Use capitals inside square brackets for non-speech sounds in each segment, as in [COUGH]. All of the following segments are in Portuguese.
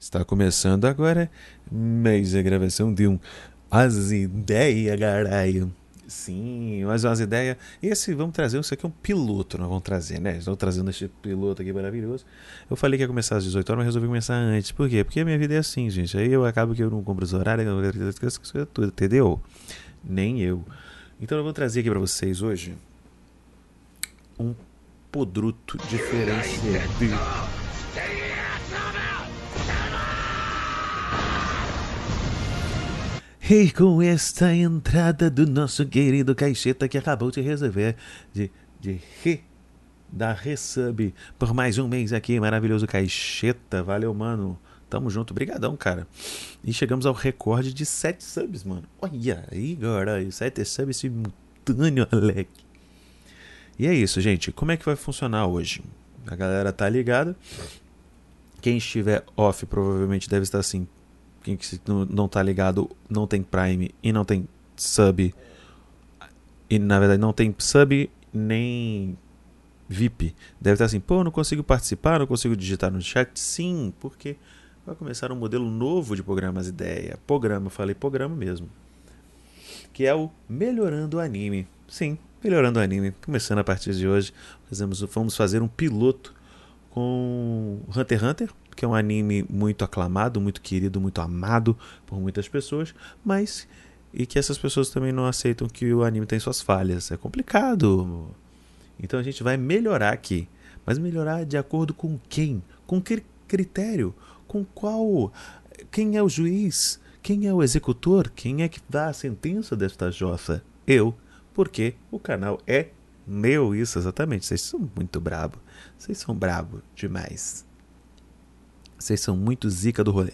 Está começando agora mais a gravação de um As Ideias, caralho. Sim, mais umas ideias. Esse, vamos trazer, isso aqui é um piloto, nós vamos trazer, né? Estou trazendo este piloto aqui maravilhoso. Eu falei que ia começar às 18 horas, mas resolvi começar antes. Por quê? Porque a minha vida é assim, gente. Aí eu acabo que eu não compro os horários, tudo, entendeu? Nem eu. Então eu vou trazer aqui para vocês hoje um podruto diferenciado. E com esta entrada do nosso querido Caixeta que acabou de resolver de, de re, dar resub por mais um mês aqui, maravilhoso Caixeta. Valeu, mano. Tamo junto, brigadão, cara. E chegamos ao recorde de 7 subs, mano. Olha aí, caralho, 7 subs simultâneo, Alec. E é isso, gente. Como é que vai funcionar hoje? A galera tá ligada. Quem estiver off provavelmente deve estar assim, quem não tá ligado não tem Prime e não tem sub. E na verdade não tem sub nem VIP. Deve estar assim, pô, não consigo participar, não consigo digitar no chat. Sim, porque vai começar um modelo novo de programas ideia. Programa, falei programa mesmo. Que é o Melhorando o Anime. Sim, Melhorando o Anime. Começando a partir de hoje, fazemos, vamos fazer um piloto com Hunter x Hunter, que é um anime muito aclamado, muito querido, muito amado por muitas pessoas, mas e que essas pessoas também não aceitam que o anime tem suas falhas. É complicado. Então a gente vai melhorar aqui, mas melhorar de acordo com quem? Com que critério? Com qual? Quem é o juiz? Quem é o executor? Quem é que dá a sentença desta jossa? Eu, porque o canal é meu, isso exatamente. Vocês são muito brabo. Vocês são brabo demais. Vocês são muito zica do rolê.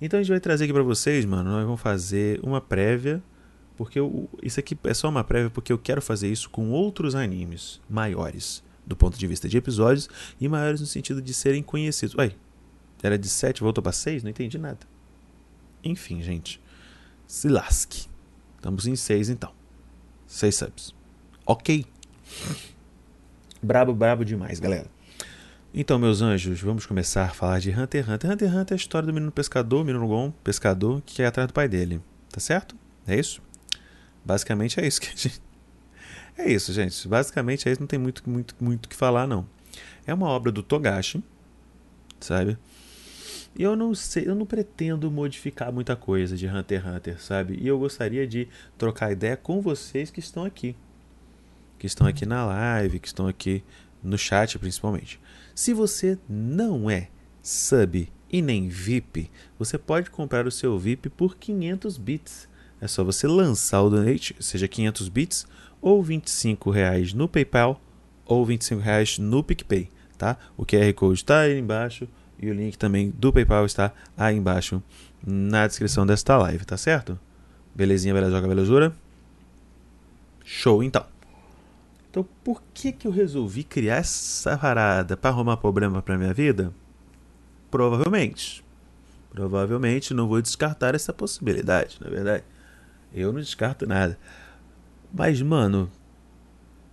Então a gente vai trazer aqui para vocês, mano. Nós vamos fazer uma prévia. Porque eu, isso aqui é só uma prévia porque eu quero fazer isso com outros animes maiores. Do ponto de vista de episódios. E maiores no sentido de serem conhecidos. Ué, era de 7, voltou para 6? Não entendi nada. Enfim, gente. Se lasque. Estamos em 6 então. 6 subs. Ok. Brabo, brabo demais, galera. Então, meus anjos, vamos começar a falar de Hunter x Hunter. Hunter x Hunter é a história do menino pescador, menino Gon, pescador, que ir atrás do pai dele. Tá certo? É isso? Basicamente é isso que a gente. [LAUGHS] É isso, gente. Basicamente é isso. Não tem muito, muito, muito que falar, não. É uma obra do Togashi, sabe? E eu não sei, eu não pretendo modificar muita coisa de Hunter x Hunter, sabe? E eu gostaria de trocar ideia com vocês que estão aqui. Que estão aqui na live, que estão aqui no chat principalmente. Se você não é sub e nem VIP, você pode comprar o seu VIP por 500 bits. É só você lançar o donate, seja 500 bits ou 25 reais no PayPal ou 25 reais no PicPay, tá? O QR Code está aí embaixo e o link também do PayPal está aí embaixo na descrição desta live, tá certo? Belezinha, bela joga, belezura? Show então. Então, por que, que eu resolvi criar essa parada para arrumar problema para minha vida? Provavelmente. Provavelmente não vou descartar essa possibilidade, na é verdade. Eu não descarto nada. Mas, mano,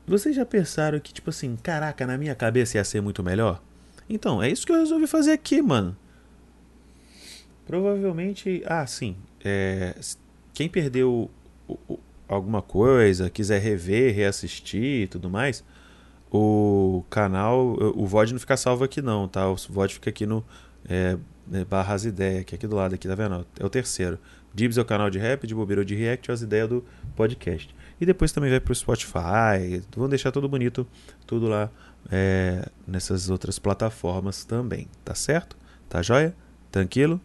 vocês já pensaram que, tipo assim, caraca, na minha cabeça ia ser muito melhor? Então, é isso que eu resolvi fazer aqui, mano. Provavelmente. Ah, sim. É, quem perdeu o, alguma coisa, quiser rever, reassistir e tudo mais, o canal, o VOD não fica salvo aqui não, tá? O VOD fica aqui no é, é, barras ideia, que é aqui do lado, aqui, tá vendo? É o terceiro. Dibs é o canal de rap, de bobeira de react, as ideias do podcast. E depois também vai pro Spotify, vamos deixar tudo bonito, tudo lá é, nessas outras plataformas também, tá certo? Tá joia? Tranquilo?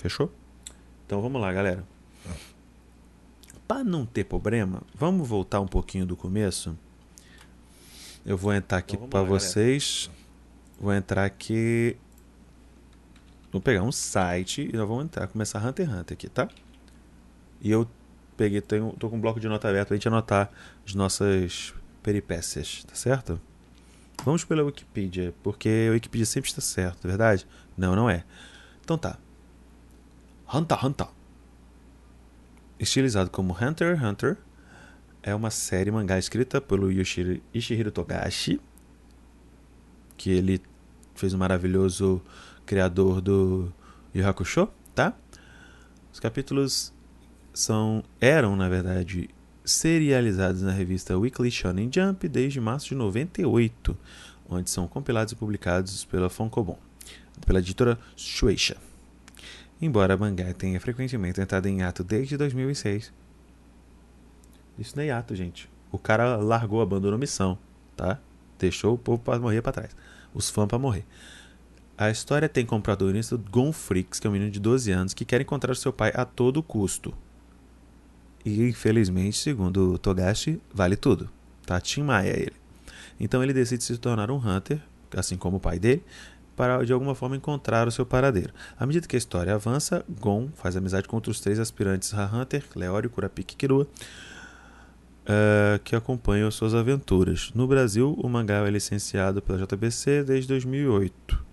Fechou? Então vamos lá, galera para não ter problema, vamos voltar um pouquinho do começo. Eu vou entrar aqui então, para vocês. Galera. Vou entrar aqui. Vou pegar um site e nós vamos entrar, começar Hunter x Hunter aqui, tá? E eu peguei, tenho, tô com um bloco de nota aberto pra gente anotar as nossas peripécias, tá certo? Vamos pela Wikipedia, porque a Wikipedia sempre está certo, é verdade? Não, não é. Então tá. Hunter x Hunter estilizado como Hunter x Hunter, é uma série mangá escrita pelo Ishihiro Togashi, que ele fez um maravilhoso criador do Yu Hakusho, tá? Os capítulos são eram, na verdade, serializados na revista Weekly Shonen Jump desde março de 98, onde são compilados e publicados pela Fonkobon, pela editora Shueisha. Embora a mangá tenha frequentemente entrado em ato desde 2006. Isso não é ato, gente. O cara largou, abandonou a missão, tá? Deixou o povo para morrer para trás. Os fãs para morrer. A história tem como protagonista Gon Freaks, que é um menino de 12 anos que quer encontrar seu pai a todo custo. E infelizmente, segundo Togashi, vale tudo. Tá? Tim Maia é ele. Então ele decide se tornar um Hunter, assim como o pai dele, para de alguma forma encontrar o seu paradeiro. À medida que a história avança, Gon faz amizade com outros três aspirantes a Hunter, Leório, Kurapika e Kirua, uh, que acompanham suas aventuras. No Brasil, o mangá é licenciado pela JBC desde 2008.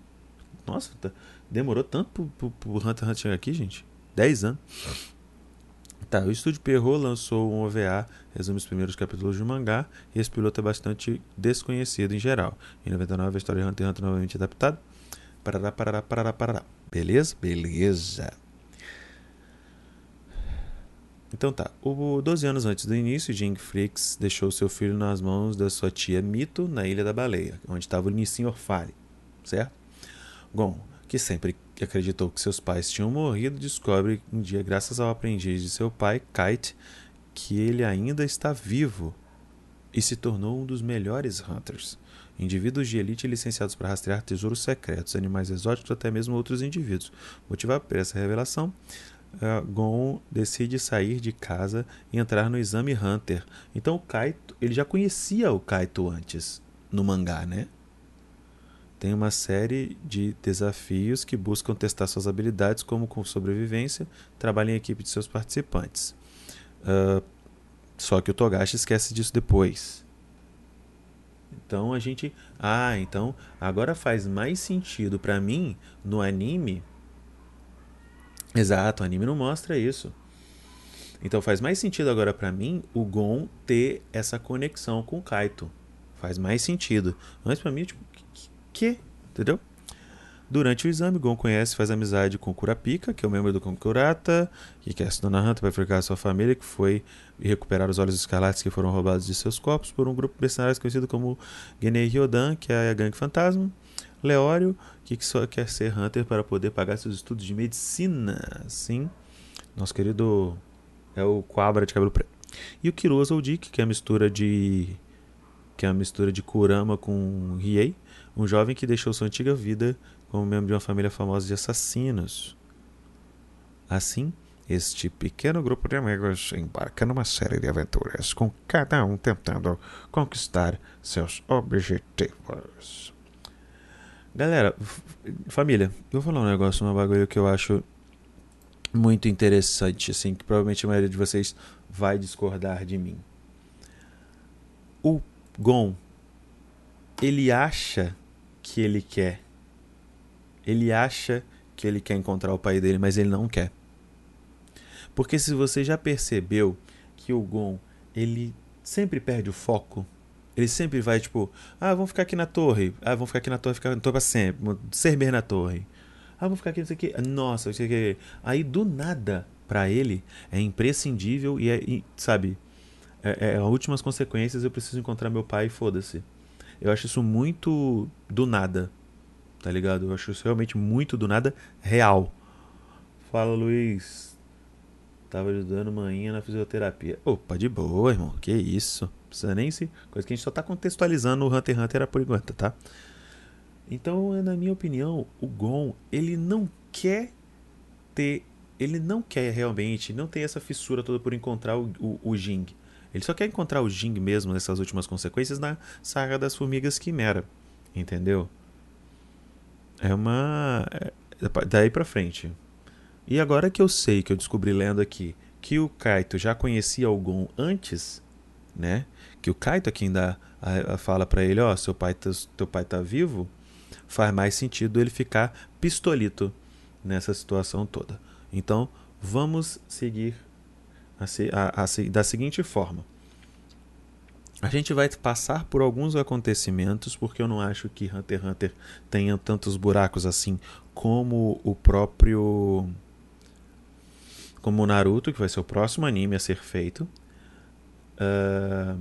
Nossa, tá, demorou tanto pro, pro Hunter x Hunter chegar aqui, gente? 10 anos. Tá, o estúdio Perro lançou um OVA, resume os primeiros capítulos do mangá, e esse piloto é bastante desconhecido em geral. Em 99, a história de Hunter x Hunter novamente adaptada. Parará, parará, parará, parará. Beleza? Beleza. Então tá, o 12 anos antes do início, Jing Fricks deixou seu filho nas mãos da sua tia Mito na Ilha da Baleia, onde estava o Nissin Orfale, certo? Gon, que sempre acreditou que seus pais tinham morrido, descobre um dia, graças ao aprendiz de seu pai, Kite, que ele ainda está vivo e se tornou um dos melhores hunters. Indivíduos de elite licenciados para rastrear tesouros secretos, animais exóticos, até mesmo outros indivíduos. Motivado por essa revelação, uh, Gon decide sair de casa e entrar no exame Hunter. Então o Kaito, ele já conhecia o Kaito antes no mangá, né? Tem uma série de desafios que buscam testar suas habilidades, como com sobrevivência, trabalho em equipe de seus participantes. Uh, só que o Togashi esquece disso depois. Então a gente. Ah, então agora faz mais sentido para mim no anime. Exato, o anime não mostra isso. Então faz mais sentido agora para mim o Gon ter essa conexão com o Kaito. Faz mais sentido. Antes para mim, tipo, que? Entendeu? Durante o exame, Gon conhece e faz amizade com Kurapika, que é o membro do Konkurata, que quer se tornar Hunter para ficar sua família, que foi recuperar os olhos escarlates que foram roubados de seus corpos por um grupo de mercenários conhecido como Genei Ryodan, que é a gangue fantasma. Leório, que só quer ser Hunter para poder pagar seus estudos de medicina. Sim, nosso querido é o Quabra de cabelo preto. E o Kiroso Dick, que é a mistura de que é a mistura de Kurama com Riei, um jovem que deixou sua antiga vida como membro de uma família famosa de assassinos. Assim, este pequeno grupo de amigos embarca numa série de aventuras, com cada um tentando conquistar seus objetivos. Galera, família, eu vou falar um negócio, um bagulho que eu acho muito interessante, assim, que provavelmente a maioria de vocês vai discordar de mim. O Gon, ele acha que ele quer ele acha que ele quer encontrar o pai dele, mas ele não quer. Porque se você já percebeu que o Gon, ele sempre perde o foco, ele sempre vai tipo, ah, vamos ficar aqui na torre, ah, vamos ficar aqui na torre, ficar na torre pra sempre, ser bem na torre. Ah, vamos ficar aqui, não sei o que. Nossa, não sei o que. Aí do nada, para ele, é imprescindível e é, e, sabe, é, é, as últimas consequências, eu preciso encontrar meu pai e foda-se. Eu acho isso muito do nada tá ligado? Eu acho isso realmente muito do nada real. Fala, Luiz. Tava ajudando manhã na fisioterapia. Opa, de boa, irmão. Que isso. Precisa nem se. Coisa que a gente só tá contextualizando o Hunter x Hunter por enquanto, tá? Então, na minha opinião, o Gon, ele não quer ter. Ele não quer realmente, não tem essa fissura toda por encontrar o, o, o Jing. Ele só quer encontrar o Jing mesmo nessas últimas consequências na saga das formigas Quimera. Entendeu? É uma. É, daí pra frente. E agora que eu sei, que eu descobri lendo aqui, que o Kaito já conhecia Gon antes, né? Que o Kaito é quem dá a, a fala para ele, ó, oh, seu pai tá, teu pai tá vivo, faz mais sentido ele ficar pistolito nessa situação toda. Então, vamos seguir a, a, a, da seguinte forma. A gente vai passar por alguns acontecimentos, porque eu não acho que Hunter x Hunter tenha tantos buracos assim como o próprio. Como o Naruto, que vai ser o próximo anime a ser feito. Uh...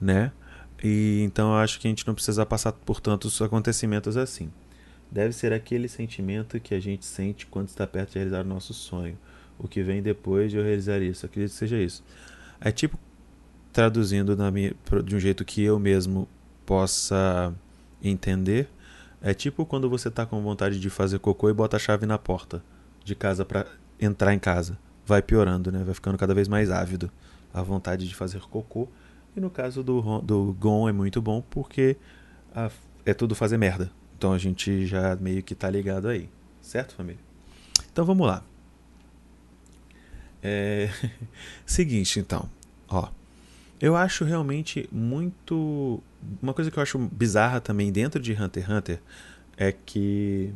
Né? E então eu acho que a gente não precisa passar por tantos acontecimentos assim. Deve ser aquele sentimento que a gente sente quando está perto de realizar o nosso sonho o que vem depois de eu realizar isso. Acredito que seja isso. É tipo traduzindo minha, de um jeito que eu mesmo possa entender. É tipo quando você está com vontade de fazer cocô e bota a chave na porta de casa para entrar em casa. Vai piorando, né? Vai ficando cada vez mais ávido a vontade de fazer cocô. E no caso do, do Gon é muito bom porque a, é tudo fazer merda. Então a gente já meio que tá ligado aí. Certo, família? Então vamos lá. É... [LAUGHS] Seguinte, então, ó. Eu acho realmente muito. Uma coisa que eu acho bizarra também dentro de Hunter x Hunter é que.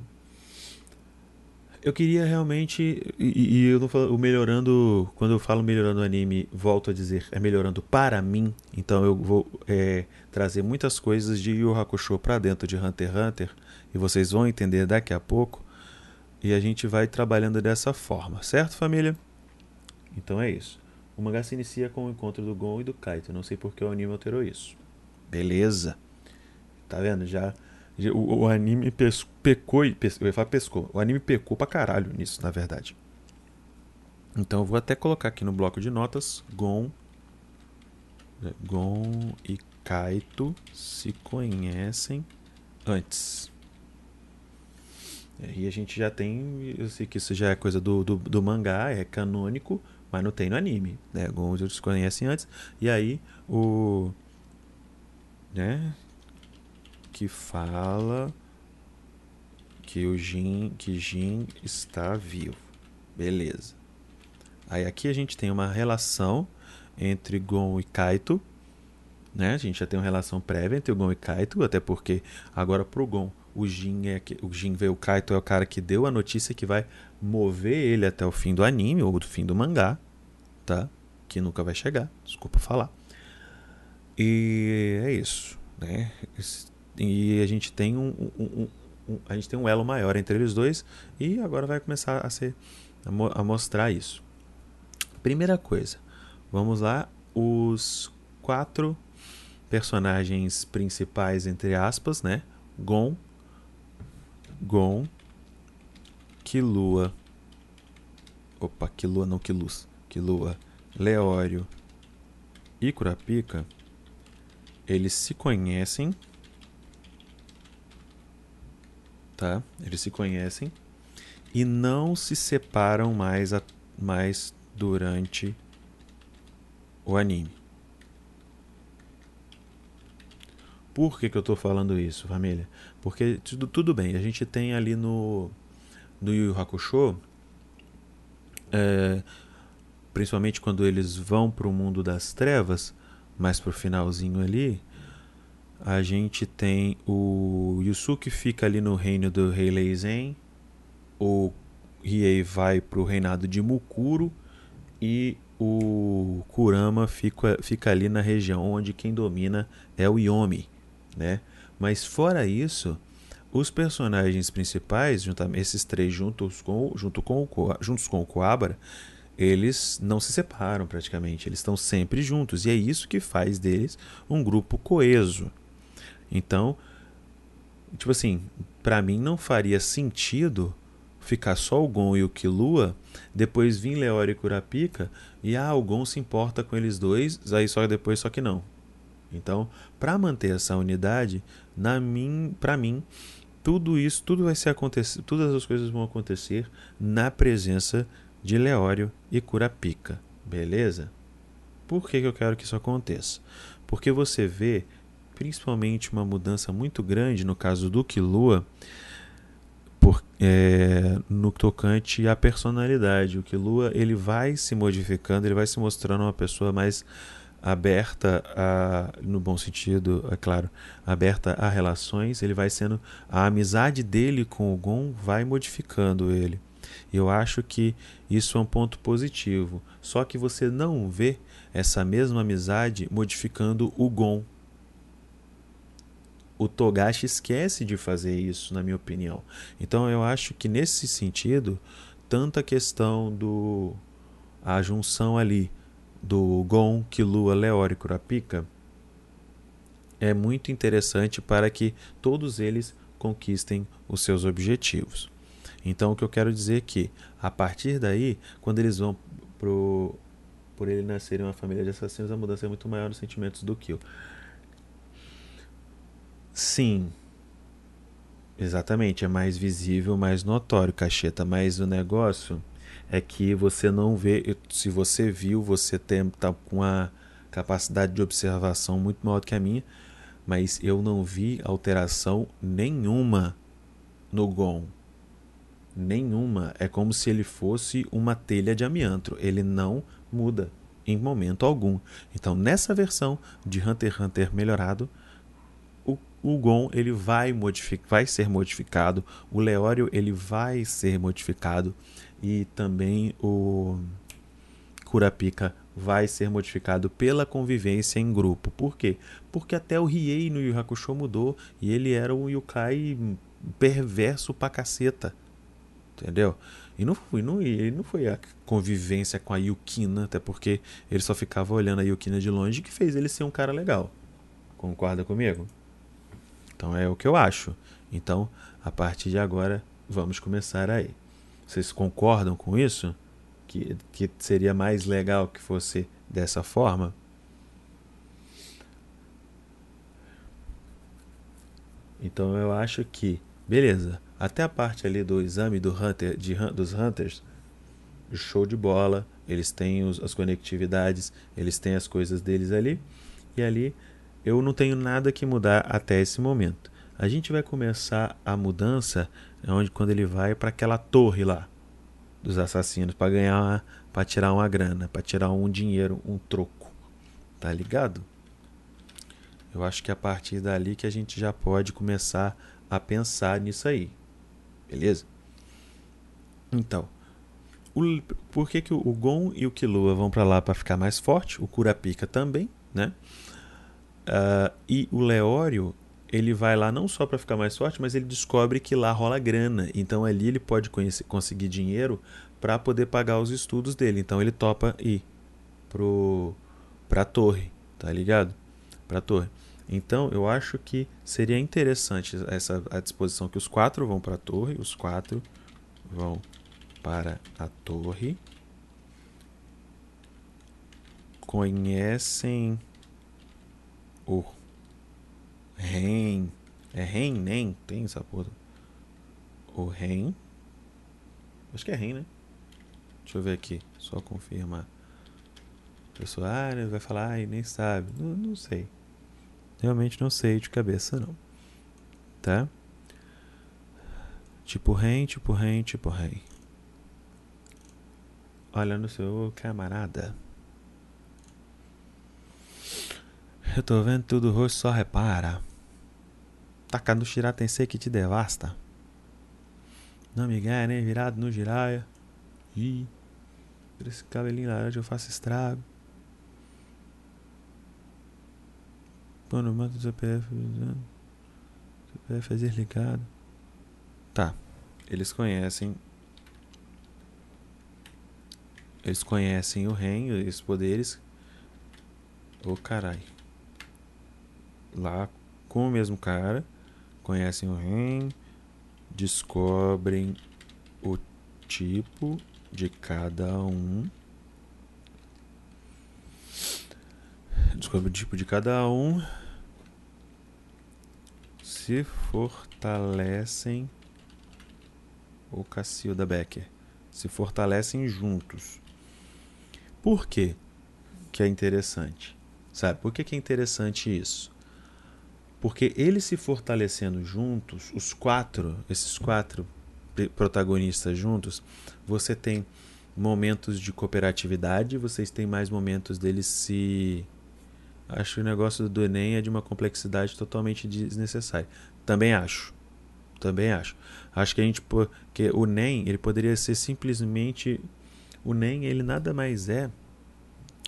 Eu queria realmente. E, e eu não falo. Melhorando. Quando eu falo melhorando o anime, volto a dizer, é melhorando para mim. Então eu vou é, trazer muitas coisas de Yu Hakusho para dentro de Hunter x Hunter. E vocês vão entender daqui a pouco. E a gente vai trabalhando dessa forma, certo, família? Então é isso. O mangá se inicia com o encontro do Gon e do Kaito. Não sei porque o anime alterou isso. Beleza. Tá vendo? Já. o, o, anime pes, pecou e. Pes, eu ia falar pescou. O anime pecou pra caralho nisso, na verdade. Então eu vou até colocar aqui no bloco de notas. Gon. Né, Gon e Kaito se conhecem antes. E a gente já tem. Eu sei que isso já é coisa do, do, do mangá, é canônico mas não tem no anime, né? Alguns outros conhecem antes. E aí o né, que fala que o Jin, que Jin está vivo. Beleza. Aí aqui a gente tem uma relação entre Gon e Kaito, né? A gente já tem uma relação prévia entre o Gon e Kaito, até porque agora pro Gon o Jin é o Jin veio o Kaito é o cara que deu a notícia que vai mover ele até o fim do anime ou do fim do mangá, tá? Que nunca vai chegar, desculpa falar. E é isso, né? E a gente tem um, um, um, a gente tem um elo maior entre eles dois e agora vai começar a ser a, a mostrar isso. Primeira coisa, vamos lá, os quatro personagens principais entre aspas, né? Gon, Gon, Kilua. Opa, Kilua não Kiluz. Kilua, Leório e Curapica, eles se conhecem. Tá? Eles se conhecem e não se separam mais, a, mais durante o anime. Por que, que eu estou falando isso, família? Porque tudo, tudo bem, a gente tem ali no, no Yu Yu Hakusho, é, principalmente quando eles vão para o mundo das trevas, mais pro finalzinho ali, a gente tem o Yusuke fica ali no reino do rei Leizen, o Riei vai para o reinado de Mukuro e o Kurama fica, fica ali na região onde quem domina é o Yomi né? Mas fora isso, os personagens principais, esses três juntos com, junto com o, juntos com o Coabra, eles não se separam praticamente, eles estão sempre juntos e é isso que faz deles um grupo coeso. Então, tipo assim, para mim não faria sentido ficar só o Gon e o Killua, depois vir Leori e Kurapika e ah, o Gon se importa com eles dois, aí só depois só que não. Então, para manter essa unidade, na mim, para mim, tudo isso, tudo vai ser acontecer, todas as coisas vão acontecer na presença de Leório e Curapica, beleza? Por que, que eu quero que isso aconteça? Porque você vê, principalmente, uma mudança muito grande no caso do Kilua, por, é, no tocante à personalidade. O Kilua ele vai se modificando, ele vai se mostrando uma pessoa mais aberta a, no bom sentido, é claro, aberta a relações, ele vai sendo a amizade dele com o Gon vai modificando ele. Eu acho que isso é um ponto positivo. Só que você não vê essa mesma amizade modificando o Gon. O Togashi esquece de fazer isso, na minha opinião. Então eu acho que nesse sentido, tanto a questão do a junção ali do Gon, Killua, Leori Kurapika é muito interessante para que todos eles conquistem os seus objetivos. Então o que eu quero dizer é que a partir daí, quando eles vão pro por ele nascer em uma família de assassinos, a mudança é muito maior nos sentimentos do Kill. Sim. Exatamente, é mais visível, mais notório, cacheta, mas o negócio é que você não vê, se você viu, você tem tá com a capacidade de observação muito maior do que a minha, mas eu não vi alteração nenhuma no Gon. Nenhuma. É como se ele fosse uma telha de amianto. Ele não muda em momento algum. Então, nessa versão de Hunter x Hunter melhorado, o, o Gon ele vai, vai ser modificado, o Leório ele vai ser modificado e também o Kurapika vai ser modificado pela convivência em grupo. Por quê? Porque até o Riei no Yu Hakusho mudou e ele era um Yukai perverso pra caceta. Entendeu? E não, foi, não, ele não foi a convivência com a Yukina, até porque ele só ficava olhando a Yukina de longe que fez ele ser um cara legal. Concorda comigo? Então é o que eu acho. Então, a partir de agora, vamos começar aí. Vocês concordam com isso? que, que seria mais legal que fosse dessa forma. Então eu acho que, beleza, até a parte ali do exame do hunter, de, dos hunters, show de bola, eles têm os, as conectividades, eles têm as coisas deles ali, e ali eu não tenho nada que mudar até esse momento. A gente vai começar a mudança onde quando ele vai para aquela torre lá dos assassinos para ganhar, para tirar uma grana, para tirar um dinheiro, um troco. Tá ligado? Eu acho que é a partir dali que a gente já pode começar a pensar nisso aí. Beleza? Então, o, por que, que o, Gon e o Killua vão para lá para ficar mais forte? O Kurapika também, né? Uh, e o Leório ele vai lá não só para ficar mais forte, mas ele descobre que lá rola grana. Então ali ele pode conhecer, conseguir dinheiro para poder pagar os estudos dele. Então ele topa ir pro pra torre, tá ligado? Pra torre. Então eu acho que seria interessante essa a disposição que os quatro vão para a torre, os quatro vão para a torre. Conhecem o Ren. É Ren, nem? Tem essa porra. O Ren. Acho que é Ren, né? Deixa eu ver aqui. Só confirmar. Pessoal ah, vai falar, ai, nem sabe. Não, não sei. Realmente não sei de cabeça, não. Tá? Tipo Ren, tipo Ren, tipo Ren. Olha no seu camarada. Eu tô vendo tudo roxo, só repara. Taca no Shiratensei que te devasta. Não me ganha nem virado no giraia. Ih, por esse cabelinho laranja eu faço estrago. Pô, no manto do CPF. CPF é desligado. Tá. Eles conhecem. Eles conhecem o Ren, os poderes. Ô oh, carai. Lá com o mesmo cara conhecem o REM, descobrem o tipo de cada um. Descobre o tipo de cada um. Se fortalecem. O Cacilda Becker. Se fortalecem juntos. Por quê que é interessante? Sabe? Por que, que é interessante isso? Porque eles se fortalecendo juntos, os quatro, esses quatro protagonistas juntos, você tem momentos de cooperatividade, vocês têm mais momentos deles se. Acho que o negócio do Enem é de uma complexidade totalmente desnecessária. Também acho. também acho. Acho que a gente que o NEM, ele poderia ser simplesmente o NEM, ele nada mais é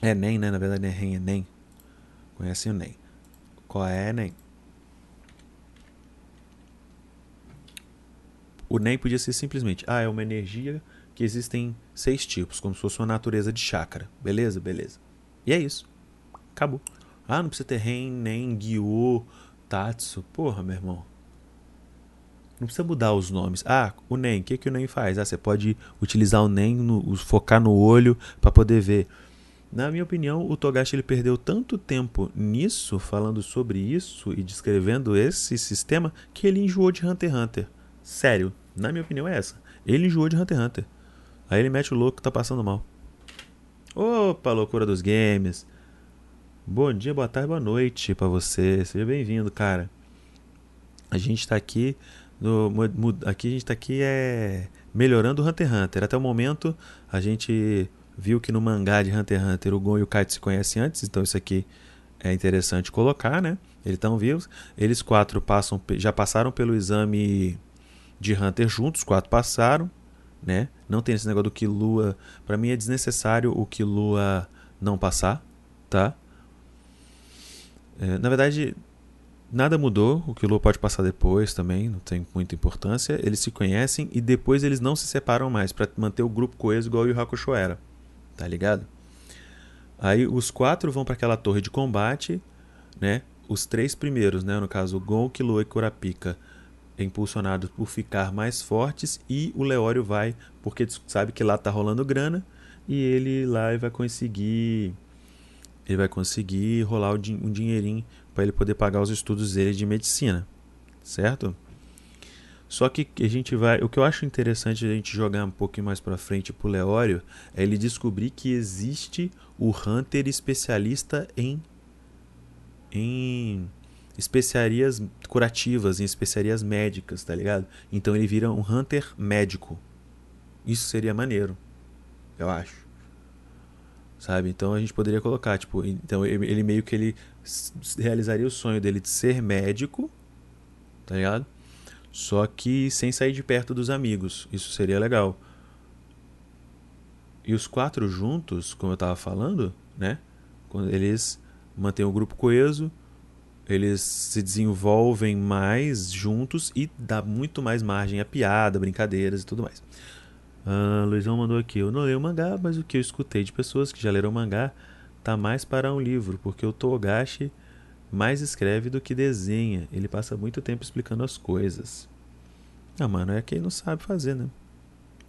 é NEM, né? Na verdade, é REM, é NEM. Conhecem o NEM. Qual é NEM? O NEM podia ser simplesmente, ah, é uma energia que existem seis tipos, como se fosse uma natureza de chakra. Beleza? Beleza. E é isso. Acabou. Ah, não precisa ter REM, NEM, Gyo, Tatsu. Porra, meu irmão. Não precisa mudar os nomes. Ah, o NEM, o que, que o NEM faz? Ah, você pode utilizar o NEM, no, focar no olho para poder ver. Na minha opinião, o Togashi ele perdeu tanto tempo nisso, falando sobre isso e descrevendo esse sistema, que ele enjoou de Hunter x Hunter. Sério, na minha opinião é essa. Ele enjoou de Hunter x Hunter. Aí ele mete o louco que tá passando mal. Opa, loucura dos games. Bom dia, boa tarde, boa noite para você. Seja bem-vindo, cara. A gente tá aqui no, aqui a gente tá aqui é melhorando o Hunter x Hunter. Até o momento a gente viu que no mangá de Hunter x Hunter o Gon e o Kaito se conhecem antes, então isso aqui é interessante colocar, né? Eles estão vivos. Eles quatro passam, já passaram pelo exame de Hunter juntos, os quatro passaram, né? Não tem esse negócio do Killua. Para mim é desnecessário o Killua não passar, tá? É, na verdade, nada mudou. O Killua pode passar depois também, não tem muita importância. Eles se conhecem e depois eles não se separam mais para manter o grupo coeso igual o Yu Hakusho era. Tá ligado? Aí os quatro vão para aquela torre de combate, né? Os três primeiros, né? No caso, Gon, Killua e Kurapika, impulsionados por ficar mais fortes e o Leório vai porque sabe que lá tá rolando grana e ele lá vai conseguir ele vai conseguir rolar um dinheirinho para ele poder pagar os estudos dele de medicina, certo? Só que a gente vai. O que eu acho interessante a gente jogar um pouquinho mais para frente pro Leório é ele descobrir que existe o Hunter especialista em. em especiarias curativas, em especiarias médicas, tá ligado? Então ele vira um Hunter médico. Isso seria maneiro, eu acho. Sabe? Então a gente poderia colocar, tipo, então ele meio que ele realizaria o sonho dele de ser médico, tá ligado? Só que sem sair de perto dos amigos. Isso seria legal. E os quatro juntos, como eu estava falando, né? Quando eles mantêm o grupo coeso, eles se desenvolvem mais juntos e dá muito mais margem a piada, brincadeiras e tudo mais. Ah, Luizão mandou aqui. Eu não leio mangá, mas o que eu escutei de pessoas que já leram mangá tá mais para um livro, porque o Togashi mais escreve do que desenha. Ele passa muito tempo explicando as coisas. Ah, mano, é quem não sabe fazer, né?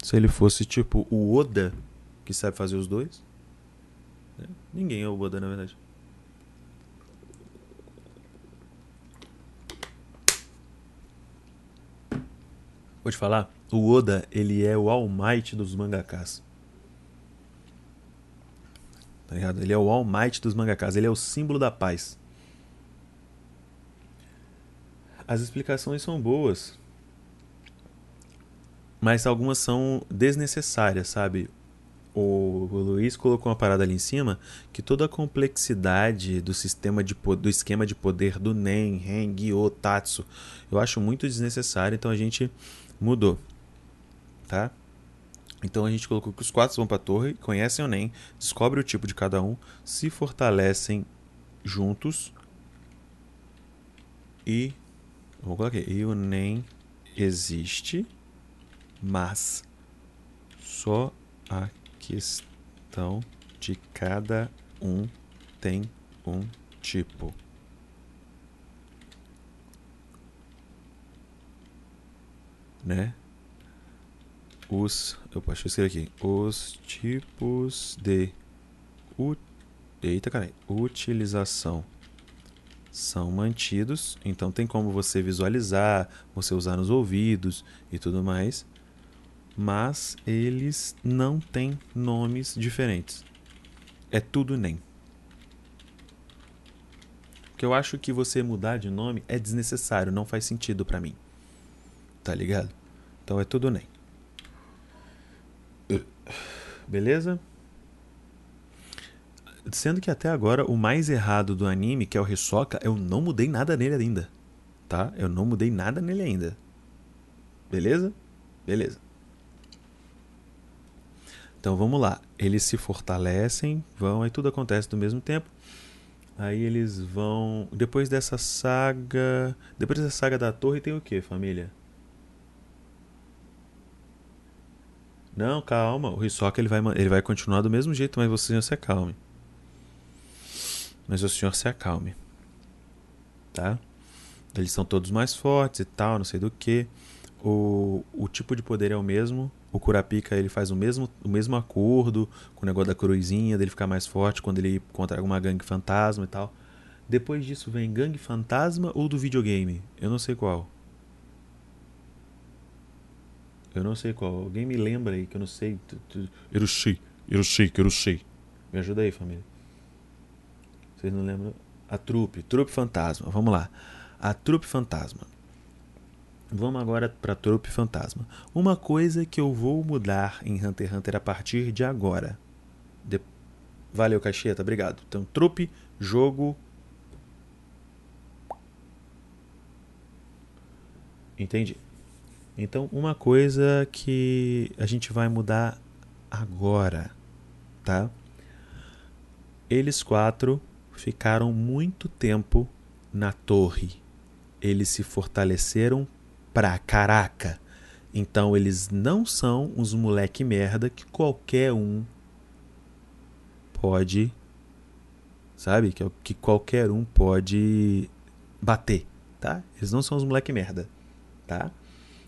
Se ele fosse tipo o Oda, que sabe fazer os dois. Né? Ninguém é o Oda, na verdade. Vou te falar, o Oda, ele é o All Might dos mangakas. Tá ligado? Ele é o All Might dos mangakas, ele é o símbolo da paz. As explicações são boas, mas algumas são desnecessárias, sabe? O, Luiz colocou uma parada ali em cima que toda a complexidade do sistema de do esquema de poder do Nen, Ren, Gyo, Tatsu, eu acho muito desnecessário, então a gente mudou, tá? Então a gente colocou que os quatro vão para a torre, conhecem o Nen, descobrem o tipo de cada um, se fortalecem juntos e Vou colocar aqui. E o NEM existe, mas só a questão de cada um tem um tipo. Né? Os. Eu posso escrever aqui. Os tipos de. Eita, cara. Utilização são mantidos, então tem como você visualizar, você usar nos ouvidos e tudo mais, mas eles não têm nomes diferentes. É tudo NEM. Porque eu acho que você mudar de nome é desnecessário, não faz sentido para mim. Tá ligado? Então é tudo NEM. Beleza? Sendo que até agora o mais errado do anime, que é o Hisoka, eu não mudei nada nele ainda. Tá? Eu não mudei nada nele ainda. Beleza? Beleza. Então vamos lá. Eles se fortalecem, vão, aí tudo acontece do mesmo tempo. Aí eles vão. Depois dessa saga. Depois dessa saga da torre tem o que, família? Não, calma. O Hisoka ele vai, ele vai continuar do mesmo jeito, mas você se acalme. Mas o senhor se acalme. Tá? Eles são todos mais fortes e tal, não sei do que. O, o tipo de poder é o mesmo. O Kurapika ele faz o mesmo, o mesmo acordo com o negócio da cruzinha, dele ficar mais forte quando ele encontra alguma gangue fantasma e tal. Depois disso vem gangue fantasma ou do videogame? Eu não sei qual. Eu não sei qual. Alguém me lembra aí que eu não sei. Eu não sei, eu não sei, eu não sei. Me ajuda aí, família. Vocês não lembram? A trupe, trupe fantasma. Vamos lá. A trupe fantasma. Vamos agora para trupe fantasma. Uma coisa que eu vou mudar em Hunter x Hunter a partir de agora. De... Valeu, Caixeta, obrigado. Então, trupe, jogo. Entendi. Então, uma coisa que a gente vai mudar agora, tá? Eles quatro ficaram muito tempo na torre. Eles se fortaleceram pra caraca. Então eles não são uns moleque merda que qualquer um pode, sabe? Que, que qualquer um pode bater, tá? Eles não são uns moleque merda, tá?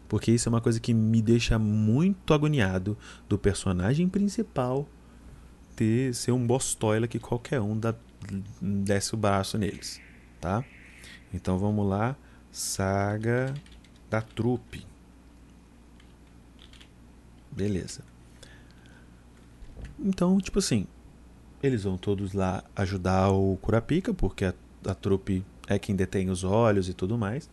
Porque isso é uma coisa que me deixa muito agoniado do personagem principal ter ser um bostoila que qualquer um dá, desce o braço neles, tá? Então vamos lá, saga da trupe. Beleza. Então, tipo assim, eles vão todos lá ajudar o Kurapika, porque a, a trupe é quem detém os olhos e tudo mais.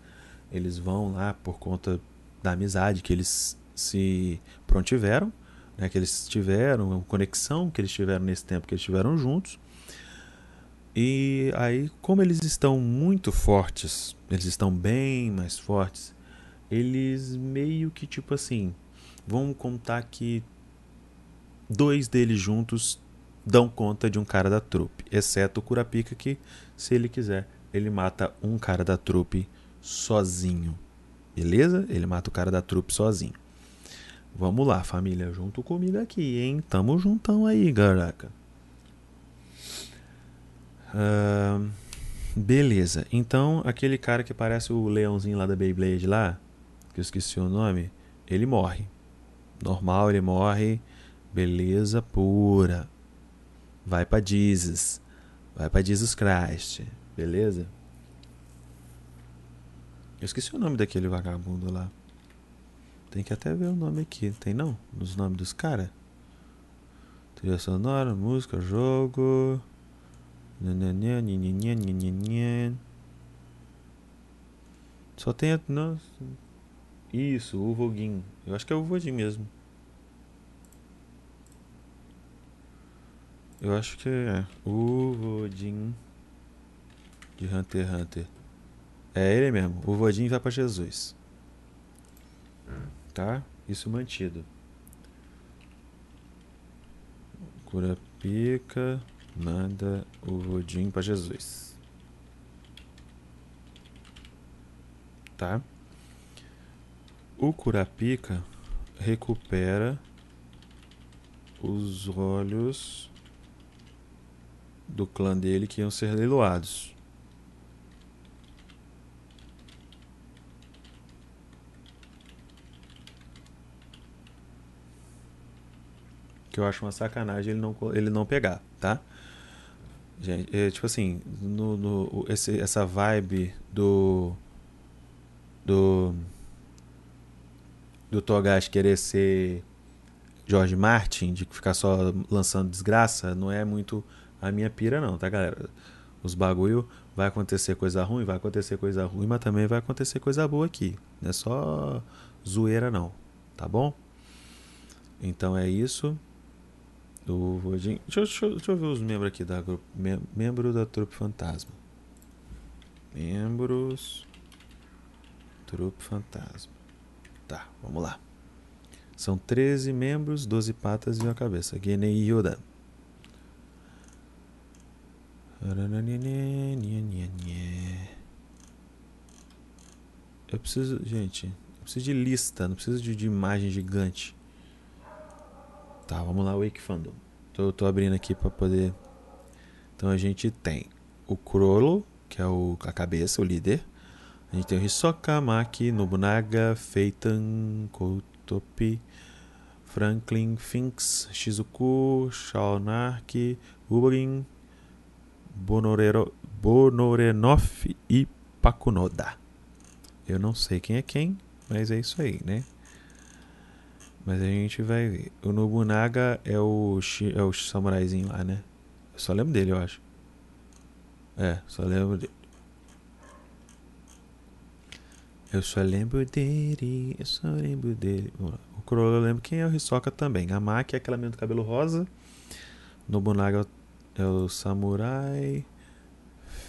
Eles vão lá por conta da amizade que eles se prontiveram, né, que eles tiveram, a conexão que eles tiveram nesse tempo que eles estiveram juntos. E aí, como eles estão muito fortes, eles estão bem mais fortes, eles meio que tipo assim, vamos contar que dois deles juntos dão conta de um cara da trupe, exceto o Kurapika que, se ele quiser, ele mata um cara da trupe sozinho. Beleza? Ele mata o cara da trupe sozinho. Vamos lá, família, junto comigo aqui, hein? Tamo juntão aí, garaca. Uh, beleza. Então, aquele cara que parece o leãozinho lá da Beyblade lá, que eu esqueci o nome, ele morre. Normal, ele morre. Beleza pura. Vai para Jesus. Vai para Jesus Christ. Beleza? Eu esqueci o nome daquele vagabundo lá. Tem que até ver o nome aqui. Tem não? Nos nomes dos caras? Trilha sonora, música, jogo. Só tem. Não, isso, o Voguin. Eu acho que é o Voguin mesmo. Eu acho que é. O Vodin de Hunter x Hunter. É ele mesmo. O Vodin vai para Jesus. Tá? Isso mantido. Cura pica. Manda o Vodin para Jesus. Tá? O Curapica recupera os olhos do clã dele que iam ser leiloados. Que eu acho uma sacanagem ele não, ele não pegar, tá? Gente, é, tipo assim, no, no, esse, essa vibe do. Do. Do Togashi querer ser George Martin, de ficar só lançando desgraça, não é muito a minha pira, não, tá, galera? Os bagulho vai acontecer coisa ruim, vai acontecer coisa ruim, mas também vai acontecer coisa boa aqui. Não é só zoeira, não, tá bom? Então é isso do Vodin. Deixa, deixa, deixa, eu ver os membros aqui da grupo. Mem membro da Trupe Fantasma. Membros. Trupe Fantasma. Tá, vamos lá. São 13 membros, 12 patas e uma cabeça. Genei Yoda. Eu preciso, gente, eu preciso de lista, não preciso de, de imagem gigante. Tá, vamos lá, Wake Fandom. Tô, tô abrindo aqui para poder. Então a gente tem o Crollo, que é o, a cabeça, o líder. A gente tem o Hisoka, Maki, Nobunaga, Feitan, Kotopi, Franklin, Finks, Shizuku, Shaonarki, Uberin, Bonorero, Bonorenoff e Pakunoda. Eu não sei quem é quem, mas é isso aí, né? Mas a gente vai ver. O Nobunaga é o, é o samuraizinho lá, né? Eu só lembro dele, eu acho. É, só lembro dele. Eu só lembro dele, eu só lembro dele. O Corolla eu lembro quem é o Hisoka também. A Maki é aquela menina do cabelo rosa. Nobunaga é o samurai.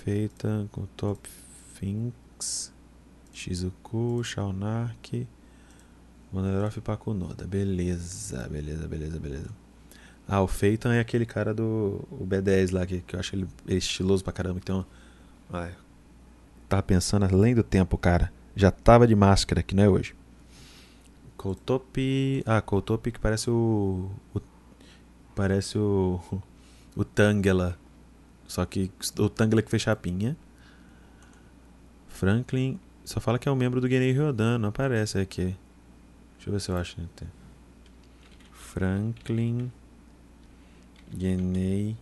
Feita com Top Finks. Shizuku, Shaunarki. Moneroff e Pakunoda. Beleza, beleza, beleza, beleza. Ah, o Feitan é aquele cara do o B10 lá, que, que eu acho ele, ele estiloso pra caramba. Uma. Ai, tava pensando além do tempo, cara. Já tava de máscara, que não é hoje. Koutopi. Ah, Koutopi que parece o. o parece o. [LAUGHS] O Tangela. Só que o Tangela que fez chapinha. Franklin. Só fala que é um membro do Guinei Ryodan, não aparece aqui. Deixa eu ver se eu acho. Franklin. Guinei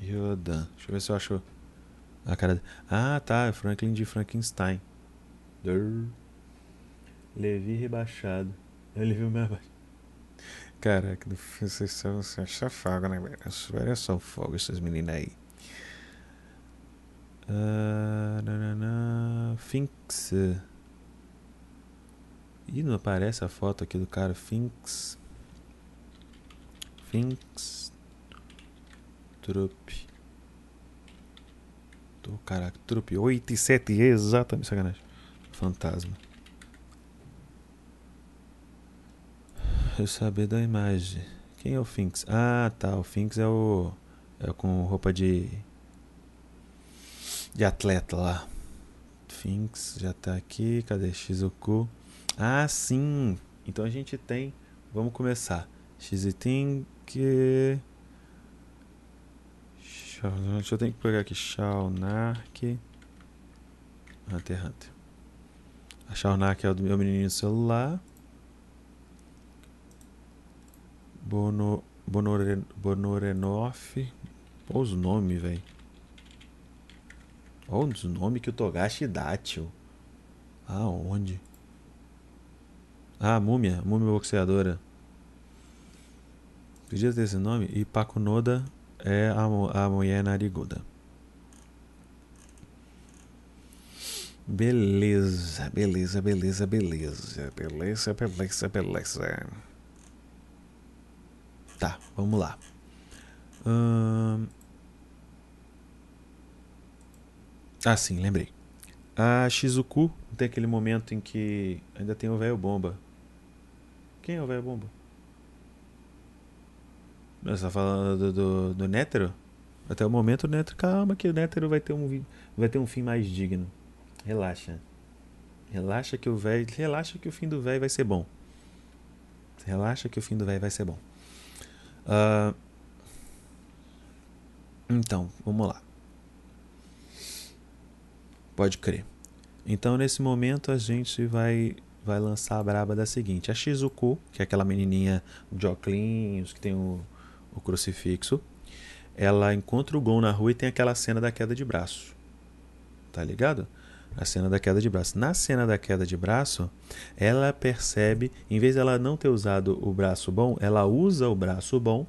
Ryodan. Deixa eu ver se eu acho a cara. Ah, tá. É Franklin de Frankenstein. Levi rebaixado. Eu Levi o mais baixo. Caraca, vocês são, são fogo, né, velho? Olha só fogo, essas meninas aí. Uh, Finks. Ih, não aparece a foto aqui do cara. Finks. Finks. Trupe. Tô, caraca, trupe. 8 e 7, exatamente. Sacanagem. Fantasma. Eu saber da imagem. Quem é o Finks? Ah, tá. O Finks é o. É com roupa de. De atleta lá. Finks já tá aqui. Cadê? Shizuku. Ah, sim. Então a gente tem. Vamos começar. Shiziting que. Deixa eu ter que pegar aqui. Shaunark. Hunter Hunter. A Shaunark é o do meu menininho celular. Bono, Bonore, Bonorenoff. Olha os nomes, velho. Olha os nomes que o Togashi dá, tio. Aonde? Ah, Múmia. Múmia boxeadora. Podia ter esse nome? E Pakunoda é a, a mulher nariguda. Beleza, beleza, beleza, beleza. Beleza, beleza, beleza. Tá, vamos lá. Hum... Ah, sim, lembrei. A Shizuku tem aquele momento em que ainda tem o velho bomba. Quem é o velho bomba? Você tá falando do, do, do Nétero? Até o momento o Nétero, calma que o Nétero vai ter um, vai ter um fim mais digno. Relaxa. Relaxa que o velho. Relaxa que o fim do velho vai ser bom. Relaxa que o fim do velho vai ser bom. Uh, então, vamos lá. Pode crer. Então, nesse momento, a gente vai vai lançar a braba da seguinte: a Shizuku, que é aquela menininha de óculos, que tem o o crucifixo, ela encontra o Gon na rua e tem aquela cena da queda de braço. Tá ligado? A cena da queda de braço. Na cena da queda de braço, ela percebe, em vez dela não ter usado o braço bom, ela usa o braço bom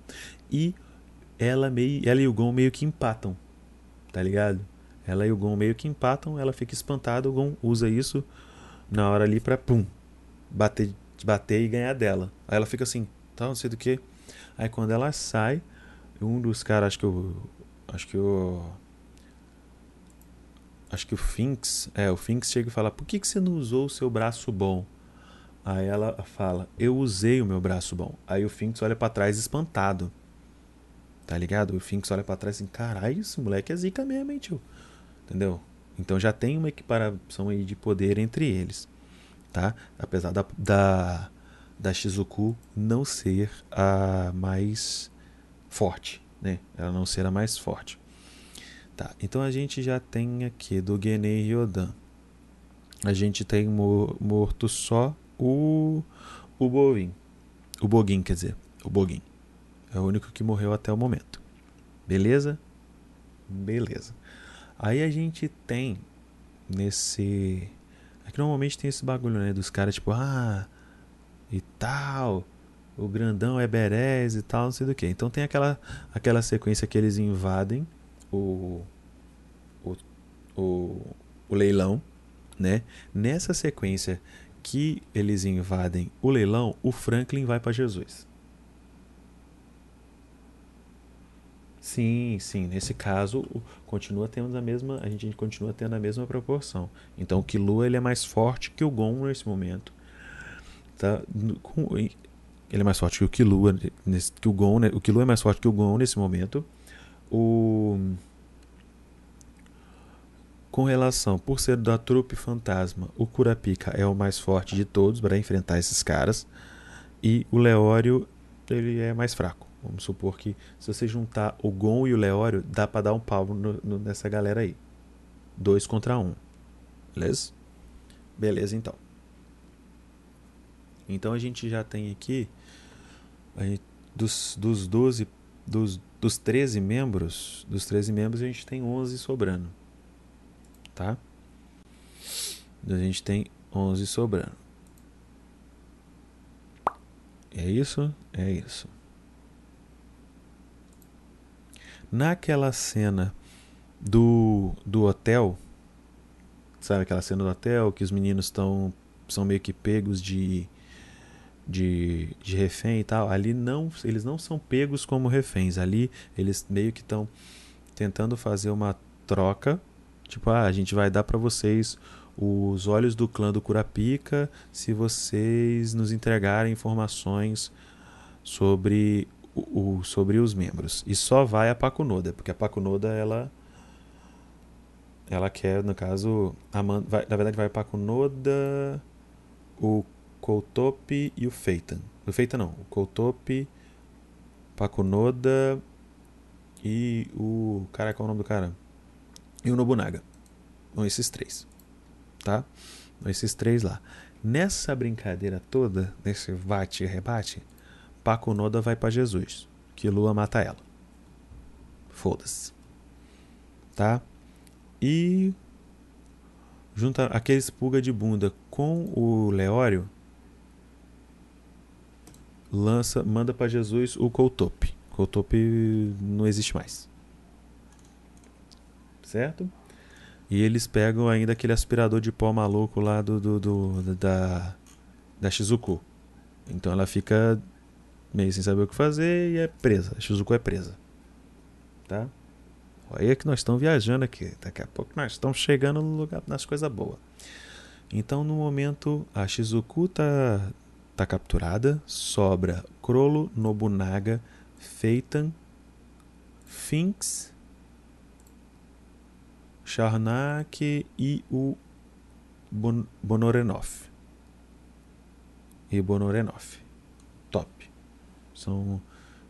e ela, meio, ela e o Gon meio que empatam. Tá ligado? Ela e o Gon meio que empatam, ela fica espantada, o Gon usa isso na hora ali pra pum, bater, bater e ganhar dela. Aí ela fica assim, tá, não sei do que. Aí quando ela sai, um dos caras, acho que o. Acho que o. Acho que o Finks. É, o Finks chega e fala: Por que, que você não usou o seu braço bom? Aí ela fala: Eu usei o meu braço bom. Aí o Finks olha para trás espantado. Tá ligado? O Finks olha para trás assim: Caralho, esse moleque é zica mesmo, hein, tio? Entendeu? Então já tem uma equiparação aí de poder entre eles. Tá? Apesar da, da, da Shizuku não ser a mais forte. Né? Ela não ser a mais forte. Tá, então a gente já tem aqui do Genei Ryodan. A gente tem morto só o o Bovin. O Bogin, quer dizer, o Bogin. É o único que morreu até o momento. Beleza? Beleza. Aí a gente tem nesse é que normalmente tem esse bagulho, né, dos caras tipo, ah, e tal, o grandão é Berez e tal, não sei do que. Então tem aquela aquela sequência que eles invadem o o, o, o leilão, né? Nessa sequência que eles invadem o leilão, o Franklin vai para Jesus. Sim, sim. Nesse caso, continua tendo a mesma, a gente continua tendo a mesma proporção. Então, o Killua ele é mais forte que o Gon nesse momento. Tá? Ele é mais forte que o Killua, que o Gon, né? O Killua é mais forte que o Gon nesse momento. O com relação, por ser da trupe fantasma, o Kurapika é o mais forte de todos para enfrentar esses caras. E o Leório, ele é mais fraco. Vamos supor que se você juntar o Gon e o Leório, dá para dar um pau no, no, nessa galera aí. Dois contra um. Beleza? Beleza, então. Então a gente já tem aqui gente, dos, dos 12 dos, dos 13 membros, dos 13 membros a gente tem 11 sobrando tá? A gente tem 11 sobrando. É isso? É isso. Naquela cena do, do hotel, sabe aquela cena do hotel que os meninos estão são meio que pegos de, de, de refém e tal. Ali não, eles não são pegos como reféns. Ali eles meio que estão tentando fazer uma troca Tipo, ah, a gente vai dar para vocês os olhos do clã do Curapica se vocês nos entregarem informações sobre o, sobre os membros. E só vai a Pakunoda, porque a Pakunoda ela ela quer, no caso, a Man, vai, na verdade vai a Pakunoda, o Koutopi e o Feitan. O Feitan não, o Koutopi, Pakunoda e o cara qual é o nome do cara? e o Nobunaga. São esses três. Tá? São esses três lá. Nessa brincadeira toda, nesse bate Paco Noda vai para Jesus. Que Lua mata ela. Foda-se. Tá? E junta aqueles pulga de bunda com o Leório lança, manda para Jesus o Coutope. Coutope não existe mais certo? E eles pegam ainda aquele aspirador de pó maluco lá do, do, do da, da Shizuku. Então ela fica meio sem saber o que fazer e é presa. A Shizuku é presa. Tá? Olha que nós estamos viajando aqui. Daqui a pouco nós estamos chegando no lugar nas coisas boas. Então, no momento, a Shizuku tá, tá capturada. Sobra Crollo, Nobunaga, Feitan, Finks Charnak e o bon Bonorenov. E Bonorenov. São,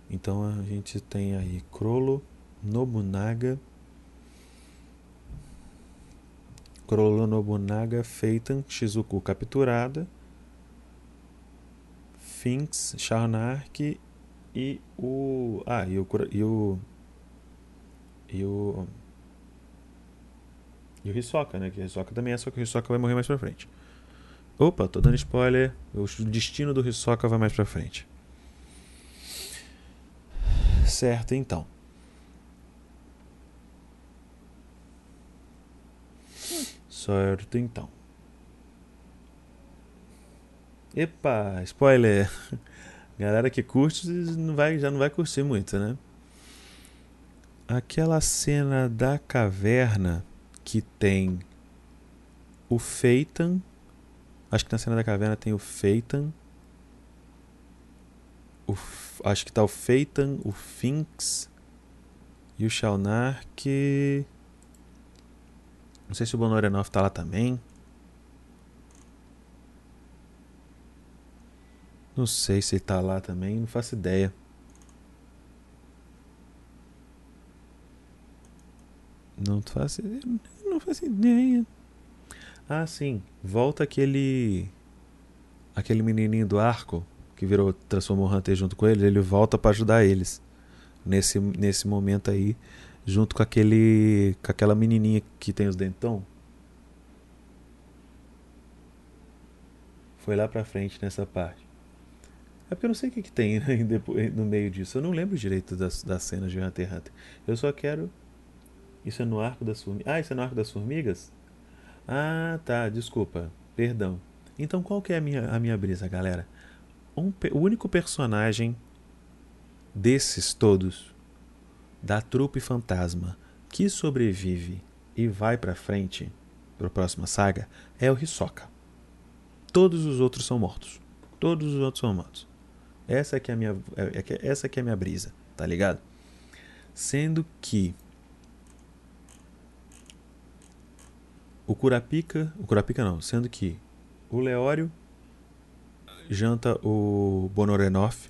então a gente tem aí Crollo, Nobunaga, Crollo, Nobunaga, Feitan, Shizuku capturada, Finks, Charnark e o. Ah, e o. E o, e o e o Hisoka, né? Que o Hisoka também é, só que o Hisoka vai morrer mais pra frente. Opa, tô dando spoiler. O destino do Hisoka vai mais pra frente. Certo, então. Certo, então. Epa, spoiler. [LAUGHS] Galera que curte não vai, já não vai curtir muito, né? Aquela cena da caverna que tem o Feitan, Acho que na cena da caverna tem o Feitan. O, acho que tá o Feitan, o Finks e o Shalnark. Não sei se o Bonorenov tá lá também. Não sei se ele tá lá também, não faço ideia. Não faço, não faço ideia. Ah, sim. Volta aquele. Aquele menininho do arco que virou transformou o Hunter junto com ele. Ele volta para ajudar eles nesse, nesse momento aí, junto com aquele. com aquela menininha que tem os dentão. Foi lá pra frente nessa parte. É porque eu não sei o que, que tem [LAUGHS] no meio disso. Eu não lembro direito das, das cenas de Hunter x Hunter. Eu só quero. Isso é no arco das formigas. Ah, isso é no arco das formigas? Ah, tá. Desculpa. Perdão. Então qual que é a minha, a minha brisa, galera? Um, o único personagem desses todos da trupe fantasma que sobrevive e vai pra frente para próxima saga é o Hisoka. Todos os outros são mortos. Todos os outros são mortos. Essa é que é a minha, é, é essa que é a minha brisa, tá ligado? Sendo que o Curapica, o Curapica não, sendo que o Leório janta o Bonorenoff,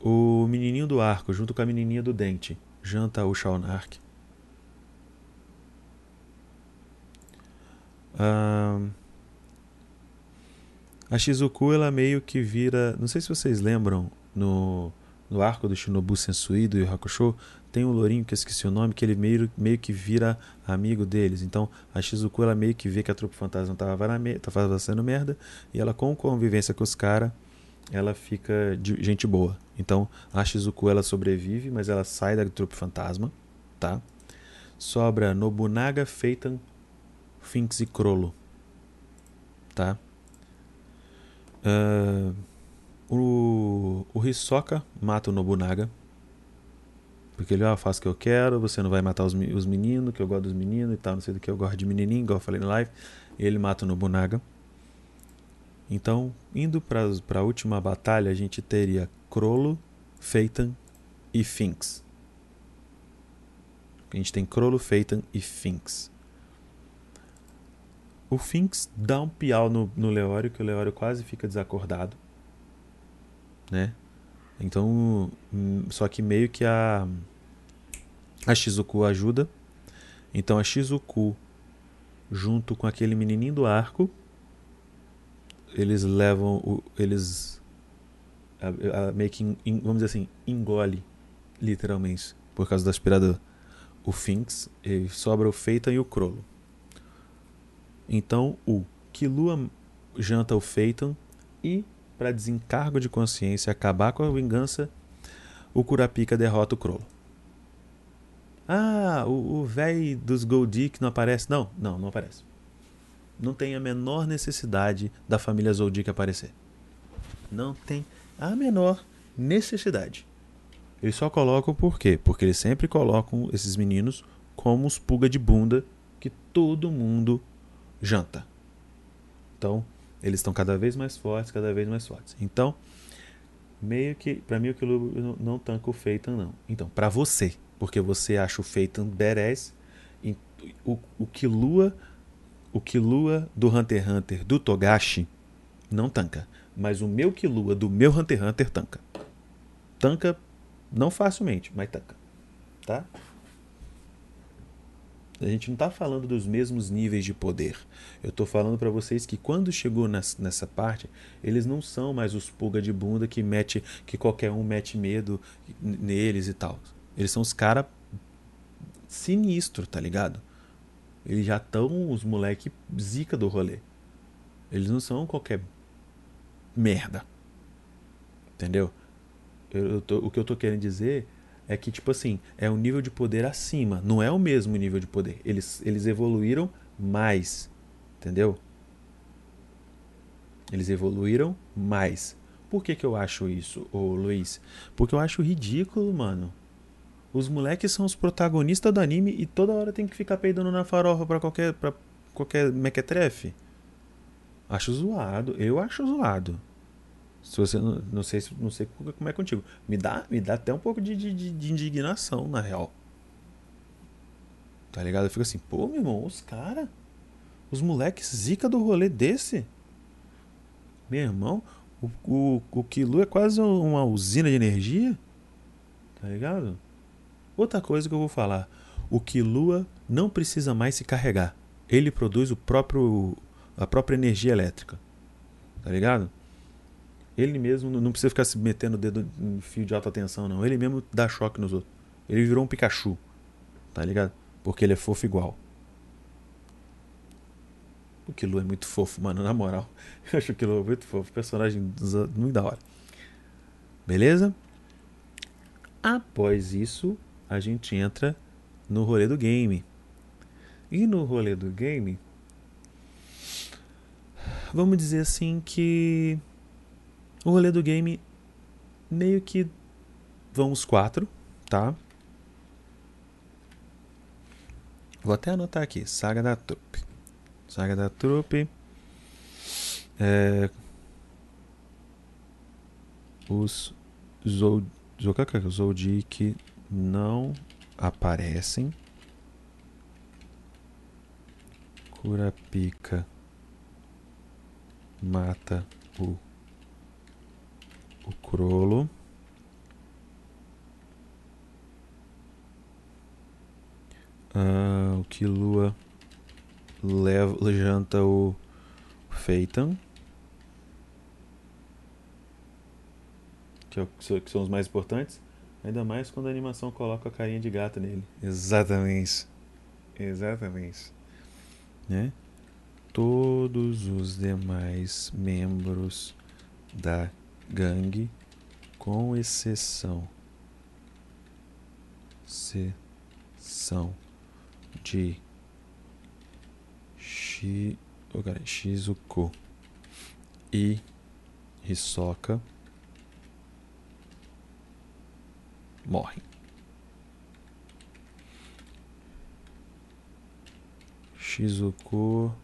o menininho do arco junto com a menininha do dente janta o Shaunark. Um, a Shizuku, ela meio que vira. Não sei se vocês lembram, no, no arco do Shinobu Sensui do Yu Hakusho, tem um lourinho que eu esqueci o nome, que ele meio, meio que vira amigo deles. Então a Shizuku, ela meio que vê que a trupe fantasma tava, tava fazendo merda, e ela, com convivência com os caras, ela fica de gente boa. Então a Shizuku, ela sobrevive, mas ela sai da trupe fantasma, tá? Sobra Nobunaga, Feitan, Finks e Crollo, tá? Uh, o, o Hisoka mata o Nobunaga. Porque ele, ah, faz o que eu quero, você não vai matar os, os meninos, que eu gosto dos meninos e tal, não sei do que eu gosto de menininho, igual eu falei no live. Ele mata o Nobunaga. Então, indo para a última batalha, a gente teria Crollo, Feitan e Finks. A gente tem Crollo, Feitan e Finks. O Finks dá um piau no, no Leório, que o Leório quase fica desacordado. Né? Então, hum, só que meio que a a Shizuku ajuda. Então a Shizuku junto com aquele menininho do arco, eles levam o, eles a, a, meio que vamos dizer assim, engole literalmente por causa do aspirador. O Finks, sobra o Feita e o Crollo. Então o Kilua janta o Phaeton e, para desencargo de consciência acabar com a vingança, o Kurapika derrota o Crollo. Ah, o velho dos Goldik não aparece? Não, não, não aparece. Não tem a menor necessidade da família Zoldyck aparecer. Não tem a menor necessidade. Eles só colocam por quê? Porque eles sempre colocam esses meninos como os pulga de bunda que todo mundo janta. Então, eles estão cada vez mais fortes, cada vez mais fortes. Então, meio que, para mim, o Kilu não, não tanca o Feitan, não. Então, para você, porque você acha o Feitan badass, o, o Killua, o Killua do Hunter x Hunter do Togashi não tanca. Mas o meu Killua do meu Hunter x Hunter tanca. Tanca não facilmente, mas tanca. Tá? A gente não está falando dos mesmos níveis de poder. Eu estou falando para vocês que quando chegou nessa parte, eles não são mais os pulga de bunda que mete, que qualquer um mete medo neles e tal. Eles são os cara sinistro, tá ligado? Eles já estão os moleque zica do rolê. Eles não são qualquer merda. Entendeu? Eu, eu tô, o que eu tô querendo dizer é que, tipo assim, é um nível de poder acima. Não é o mesmo nível de poder. Eles, eles evoluíram mais. Entendeu? Eles evoluíram mais. Por que, que eu acho isso, ô Luiz? Porque eu acho ridículo, mano. Os moleques são os protagonistas do anime e toda hora tem que ficar peidando na farofa pra qualquer, pra qualquer mequetrefe. Acho zoado. Eu acho zoado. Se você não, não sei não sei como é contigo. Me dá, me dá até um pouco de, de, de indignação, na real. Tá ligado? Eu fico assim, pô, meu irmão, os caras. Os moleques zica do rolê desse. Meu irmão, o, o, o Kilo é quase uma usina de energia. Tá ligado? Outra coisa que eu vou falar. O Kilua não precisa mais se carregar. Ele produz o próprio a própria energia elétrica. Tá ligado? Ele mesmo não precisa ficar se metendo o dedo em fio de alta tensão, não. Ele mesmo dá choque nos outros. Ele virou um Pikachu. Tá ligado? Porque ele é fofo igual. O Kilo é muito fofo, mano, na moral. [LAUGHS] Eu acho o Kilo muito fofo. Personagem muito da hora. Beleza? Após isso, a gente entra no rolê do game. E no rolê do game, vamos dizer assim que o rolê do game meio que vão os quatro, tá? Vou até anotar aqui, Saga da Trupe. Saga da Trupe. É, os Zod, Zodiac não aparecem. Kurapika mata o o Crolo. Ah, o Kilua leva, janta o Feitan. Que, é, que são os mais importantes. Ainda mais quando a animação coloca a carinha de gato nele. Exatamente. Exatamente. Né? Todos os demais membros da gangue, com exceção, exceção de Shi, oh, cara, e Hisoka morrem. Shizuko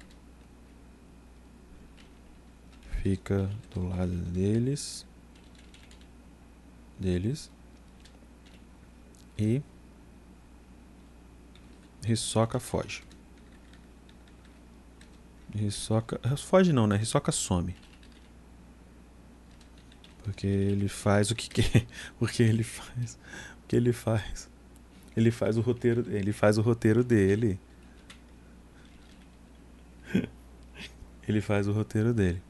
fica do lado deles, deles e Hisoka foge. Hisoka foge não, né? Hisoka some. Porque ele faz o que quer, [LAUGHS] porque ele faz, o que ele faz. Ele faz o roteiro, ele faz o roteiro dele. [LAUGHS] ele faz o roteiro dele.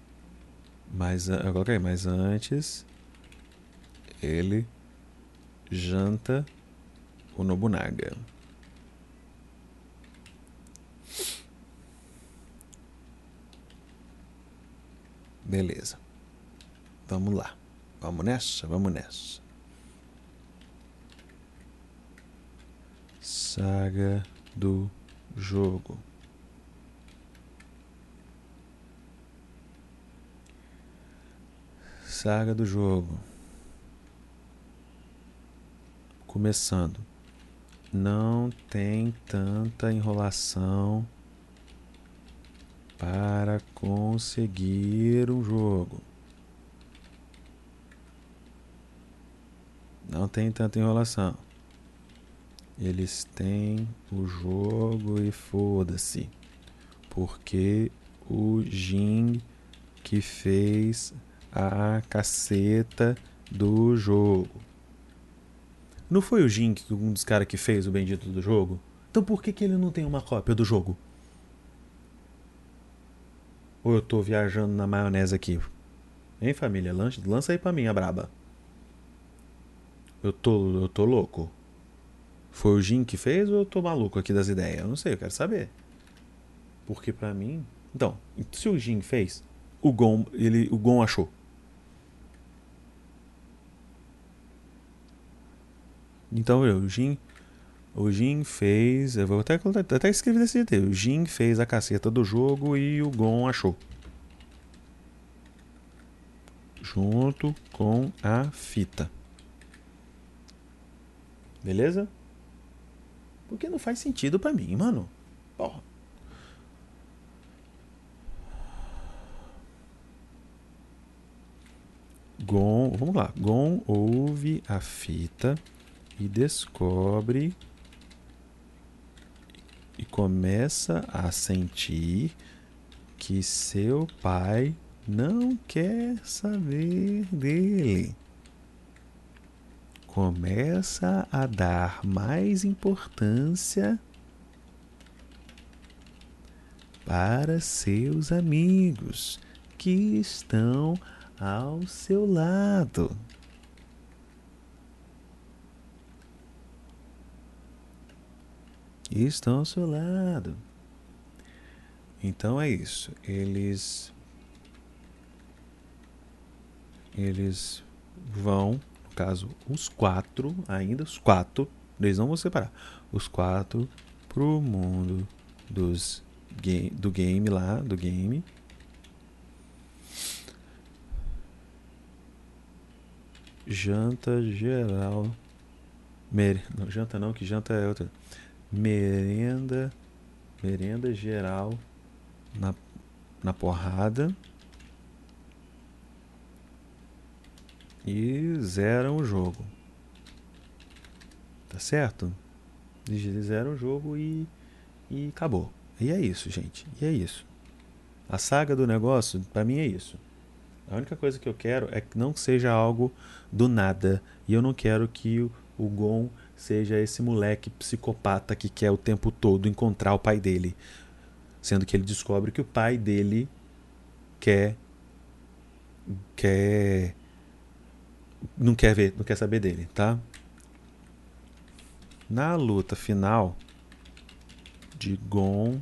Mas, coloquei, mas antes ele janta o Nobunaga. Beleza. Vamos lá. Vamos nessa? Vamos nessa. Saga do jogo. Saga do jogo. Começando. Não tem tanta enrolação para conseguir um jogo. Não tem tanta enrolação. Eles têm o jogo e foda-se. Porque o Jin que fez a caceta do jogo. Não foi o Jin que um dos caras que fez o bendito do jogo? Então por que, que ele não tem uma cópia do jogo? Ou eu tô viajando na maionese aqui? Hein, família? Lança, lança aí pra mim a braba. Eu tô, eu tô louco. Foi o Jin que fez ou eu tô maluco aqui das ideias? Eu não sei, eu quero saber. Porque pra mim. Então, se o Jin fez, o Gon, ele, o Gon achou. Então o Jin, o Jin fez, eu vou até, até escrever desse jeito, o Jin fez a caceta do jogo e o Gon achou. Junto com a fita. Beleza? Porque não faz sentido para mim, mano. Porra. Gon, vamos lá. Gon ouve a fita e descobre e começa a sentir que seu pai não quer saber dele. Começa a dar mais importância para seus amigos que estão ao seu lado. Estão ao seu lado. Então é isso. Eles eles vão, no caso, os quatro, ainda os quatro, eles não vão separar, os quatro pro mundo dos do game lá, do game. Janta geral. Mer... Não, janta não, que janta é outra. Merenda. Merenda geral na, na porrada. E zeram o jogo. Tá certo? Eles zeram o jogo e, e acabou. E é isso, gente. E é isso. A saga do negócio, para mim, é isso. A única coisa que eu quero é que não seja algo do nada. E eu não quero que o, o Gon seja esse moleque psicopata que quer o tempo todo encontrar o pai dele. Sendo que ele descobre que o pai dele quer. quer. não quer ver, não quer saber dele, tá? Na luta final de Gon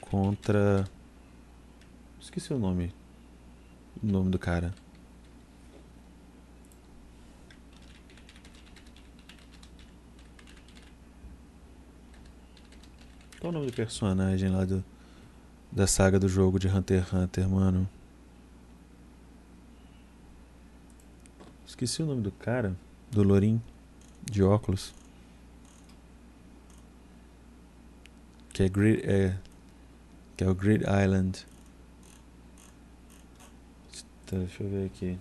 contra. Esqueci o nome. O nome do cara. Qual o nome do personagem lá do, da saga do jogo de Hunter x Hunter, mano? Esqueci o nome do cara, do Lorin, de óculos. Que é, é que é o Grid Island. Tá, deixa eu ver aqui.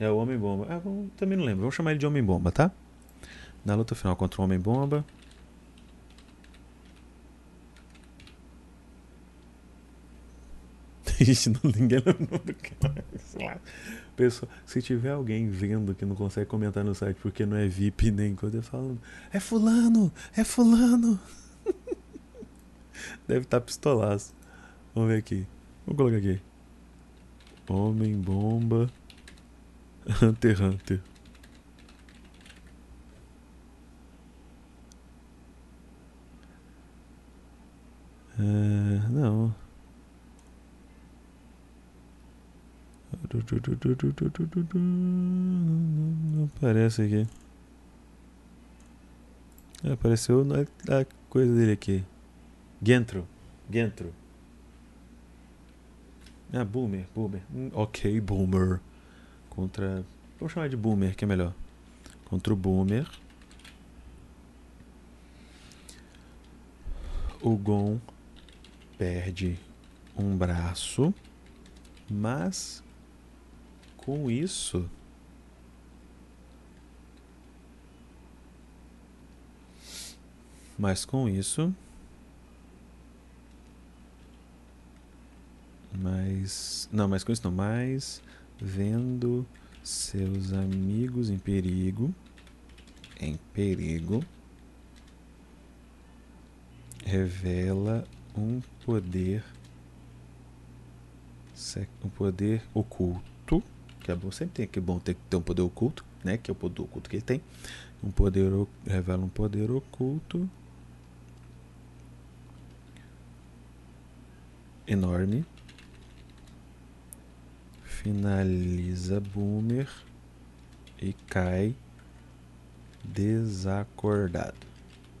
É o Homem-Bomba. Ah, também não lembro. Vamos chamar ele de Homem-Bomba, tá? Na luta final contra o Homem-Bomba. Gente, [LAUGHS] não, ninguém lembra. Pessoal, se tiver alguém vendo que não consegue comentar no site porque não é VIP nem coisa, falando, é fulano, é fulano. [LAUGHS] Deve estar tá pistolaço. Vamos ver aqui. Vou colocar aqui. Homem bomba. [LAUGHS] Hunter Hunter. É, não. Aparece aqui. Apareceu a coisa dele aqui. Gentro. Gentro. Ah, Boomer, Boomer. Hum, ok, Boomer. Contra. Vamos chamar de Boomer, que é melhor. Contra o Boomer. O Gon perde um braço, mas com isso mas com isso Mas. Não, mas com isso não. Mas vendo seus amigos em perigo. Em perigo. Revela um poder. Um poder oculto. Que é bom, sempre tem que bom ter, ter um poder oculto, né? Que é o poder oculto que ele tem. Um poder revela um poder oculto enorme finaliza Boomer e cai desacordado.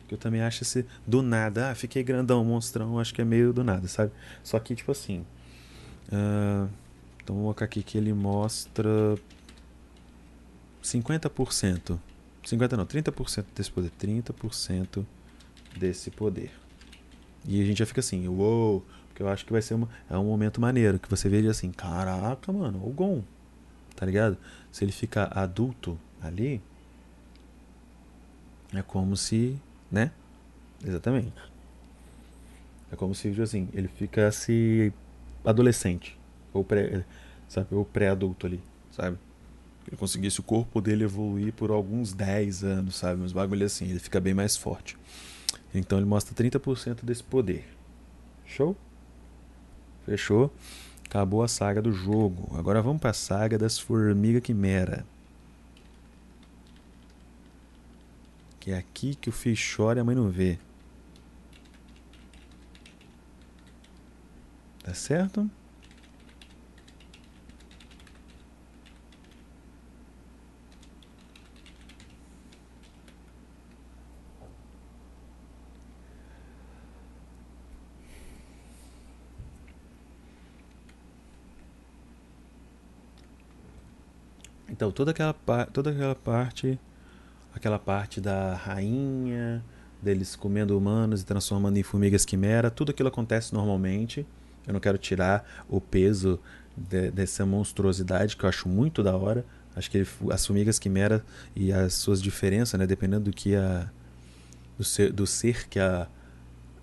Que eu também acho esse do nada, ah, fiquei grandão, monstrão, acho que é meio do nada, sabe? Só que, tipo assim. Uh, então vou colocar aqui que ele mostra 50%. 50 não, 30% desse poder. 30% desse poder. E a gente já fica assim, uou, wow, que eu acho que vai ser uma, é um momento maneiro, que você veja assim, caraca, mano, o Gon. tá ligado? Se ele fica adulto ali, é como se, né? Exatamente. É como se, tipo assim, ele ficasse adolescente. Ou pré, sabe? Ou pré-adulto ali, sabe? Ele conseguisse o corpo dele evoluir por alguns 10 anos, sabe? Uns bagulho assim, ele fica bem mais forte. Então ele mostra 30% desse poder. Show? Fechou? Acabou a saga do jogo. Agora vamos para a saga das Formiga Quimera. Que é aqui que o filho chora e a mãe não vê. Tá certo? Então, toda aquela, toda aquela parte, aquela parte da rainha, deles comendo humanos e transformando em formigas quimera, tudo aquilo acontece normalmente. Eu não quero tirar o peso de, dessa monstruosidade que eu acho muito da hora. Acho que as formigas quimera e as suas diferenças, né, dependendo do que a do ser, do ser que a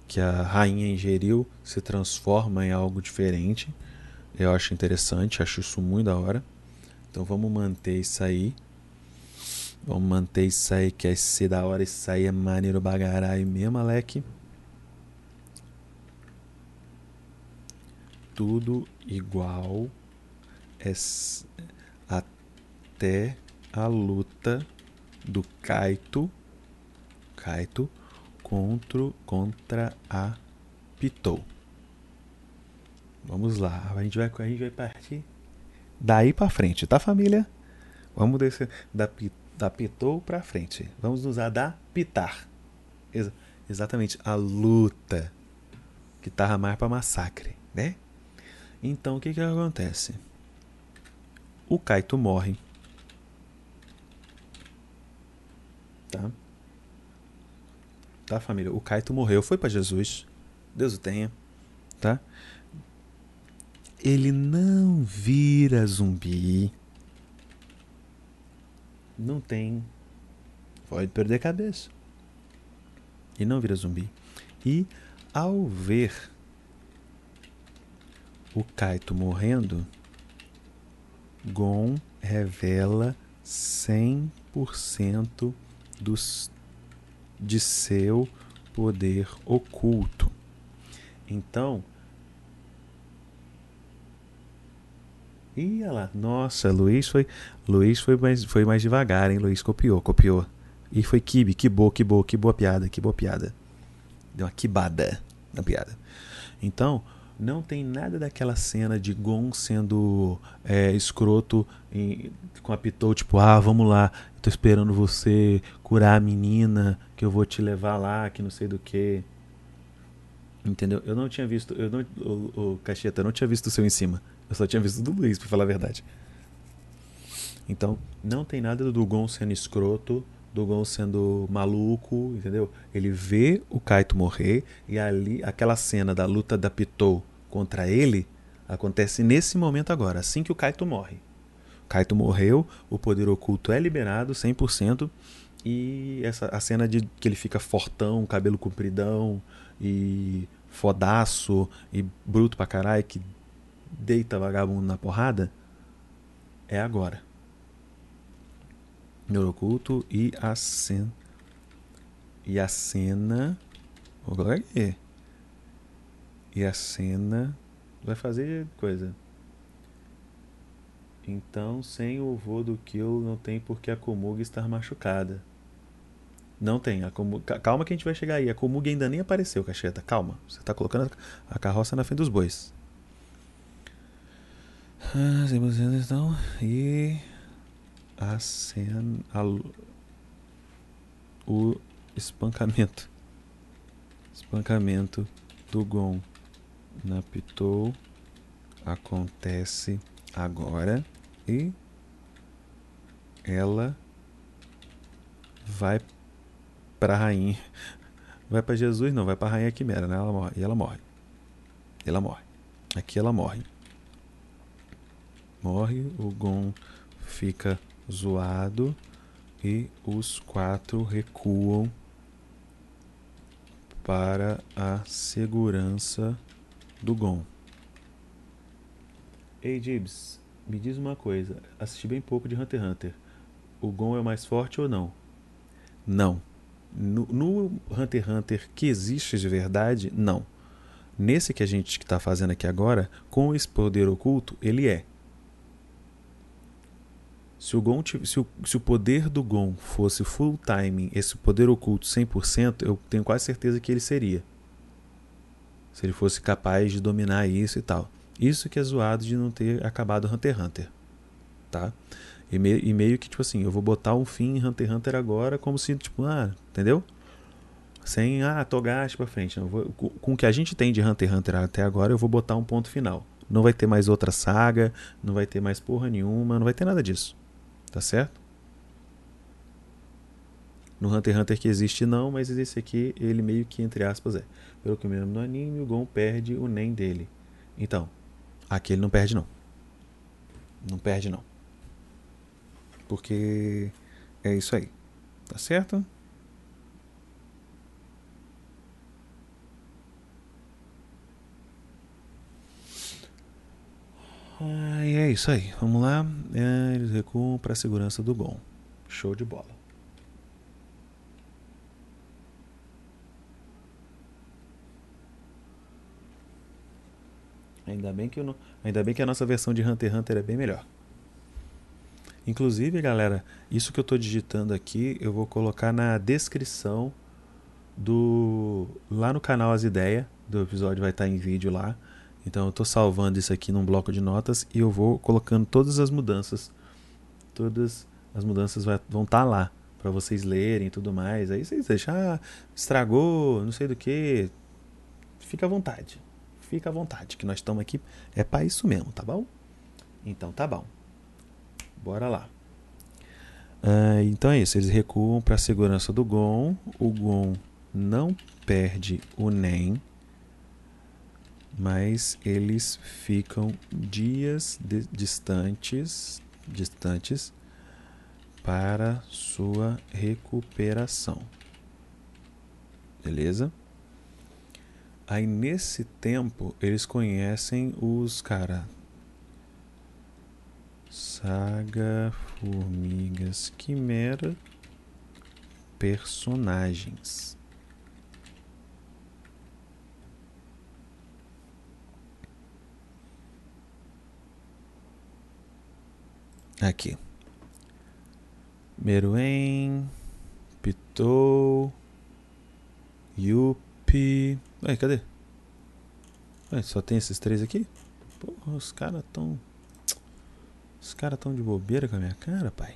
que a rainha ingeriu, se transforma em algo diferente. Eu acho interessante, acho isso muito da hora. Então vamos manter isso aí. Vamos manter isso aí, que é ser da hora. Isso aí é maneiro bagarai mesmo, Alec. Tudo igual. É até a luta do Kaito. Kaito contra, contra a Pitou. Vamos lá, a gente vai, a gente vai partir daí para frente, tá família? Vamos descer da, da pitou para frente. Vamos nos adaptar. Ex exatamente a luta que tava mais para massacre, né? Então o que que acontece? O Kaito morre. Tá? Tá, família? O Kaito morreu, foi para Jesus. Deus o tenha, tá? Ele não vira zumbi. Não tem. Pode perder a cabeça. E não vira zumbi. E ao ver o Kaito morrendo, Gon revela 100% dos, de seu poder oculto. Então, Ih, lá. Nossa, Luiz foi. Luiz foi mais, foi mais devagar, hein? Luiz copiou, copiou. E foi Kibe, que boa, que boa, que boa piada, que boa piada. Deu uma quibada na piada. Então, não tem nada daquela cena de Gon sendo é, escroto em, com a Pitou, tipo, ah, vamos lá, tô esperando você curar a menina, que eu vou te levar lá, que não sei do que. Entendeu? Eu não tinha visto, eu não, o, o Cacheta, eu não tinha visto o seu em cima. Eu só tinha visto do Luiz, pra falar a verdade. Então, não tem nada do Gon sendo escroto, do Gon sendo maluco, entendeu? Ele vê o Kaito morrer e ali aquela cena da luta da Pitou contra ele acontece nesse momento agora, assim que o Kaito morre. O Kaito morreu, o poder oculto é liberado 100% e essa a cena de que ele fica fortão, cabelo compridão e fodaço e bruto pra caralho que deita vagabundo na porrada é agora. Neuroculto e a cena. E a cena. Colocar aqui. E a cena vai fazer coisa. Então, sem o vô do Kill, não tem por que a Komugi estar machucada. Não tem. A Komugi... Calma que a gente vai chegar aí. A Komugi ainda nem apareceu, cacheta. Calma. Você está colocando a carroça na frente dos bois. As imagens estão. E. A cena. O espancamento. Espancamento do Gon na Pitou acontece agora e ela vai para rainha. Vai para Jesus, não, vai para rainha Quimera, né? Ela morre, e ela morre. Ela morre. Aqui ela morre morre, o Gon fica zoado e os quatro recuam para a segurança do Gon. Ei, Gibbs, me diz uma coisa. Assisti bem pouco de Hunter x Hunter. O Gon é mais forte ou não? Não. No, no Hunter x Hunter que existe de verdade, não. Nesse que a gente está fazendo aqui agora, com esse poder oculto, ele é. Se o, Gon, se, o, se o poder do Gon fosse full timing, esse poder oculto 100%, eu tenho quase certeza que ele seria. Se ele fosse capaz de dominar isso e tal. Isso que é zoado de não ter acabado Hunter x Hunter. Tá? E, me, e meio que, tipo assim, eu vou botar um fim em Hunter x Hunter agora, como se, tipo, ah, entendeu? Sem, ah, Togashi pra frente. Não, vou, com o que a gente tem de Hunter x Hunter até agora, eu vou botar um ponto final. Não vai ter mais outra saga, não vai ter mais porra nenhuma, não vai ter nada disso. Tá certo? No Hunter x Hunter que existe não, mas esse aqui, ele meio que, entre aspas, é. Pelo que eu me lembro no anime, o Gon perde o Nen dele. Então, aqui ele não perde não. Não perde não. Porque é isso aí. Tá certo? Ah, e é isso aí. Vamos lá. Eles recuam para a segurança do Gon. Show de bola. Ainda bem que não, ainda bem que a nossa versão de Hunter x Hunter é bem melhor. Inclusive, galera, isso que eu estou digitando aqui, eu vou colocar na descrição do lá no canal As Ideias do episódio vai estar em vídeo lá. Então eu estou salvando isso aqui num bloco de notas e eu vou colocando todas as mudanças. Todas as mudanças vai, vão estar tá lá para vocês lerem e tudo mais. Aí vocês deixam, ah, estragou, não sei do que. Fica à vontade. Fica à vontade, que nós estamos aqui é para isso mesmo, tá bom? Então tá bom. Bora lá. Uh, então é isso, eles recuam para a segurança do Gon. O Gon não perde o Nen mas eles ficam dias distantes, distantes para sua recuperação. Beleza? Aí nesse tempo eles conhecem os cara Saga Formigas Quimera personagens. Aqui. Meruem, Pitou, Yupi. Ué, cadê? Ué, só tem esses três aqui? Porra, os caras tão. Os caras tão de bobeira com a minha cara, pai.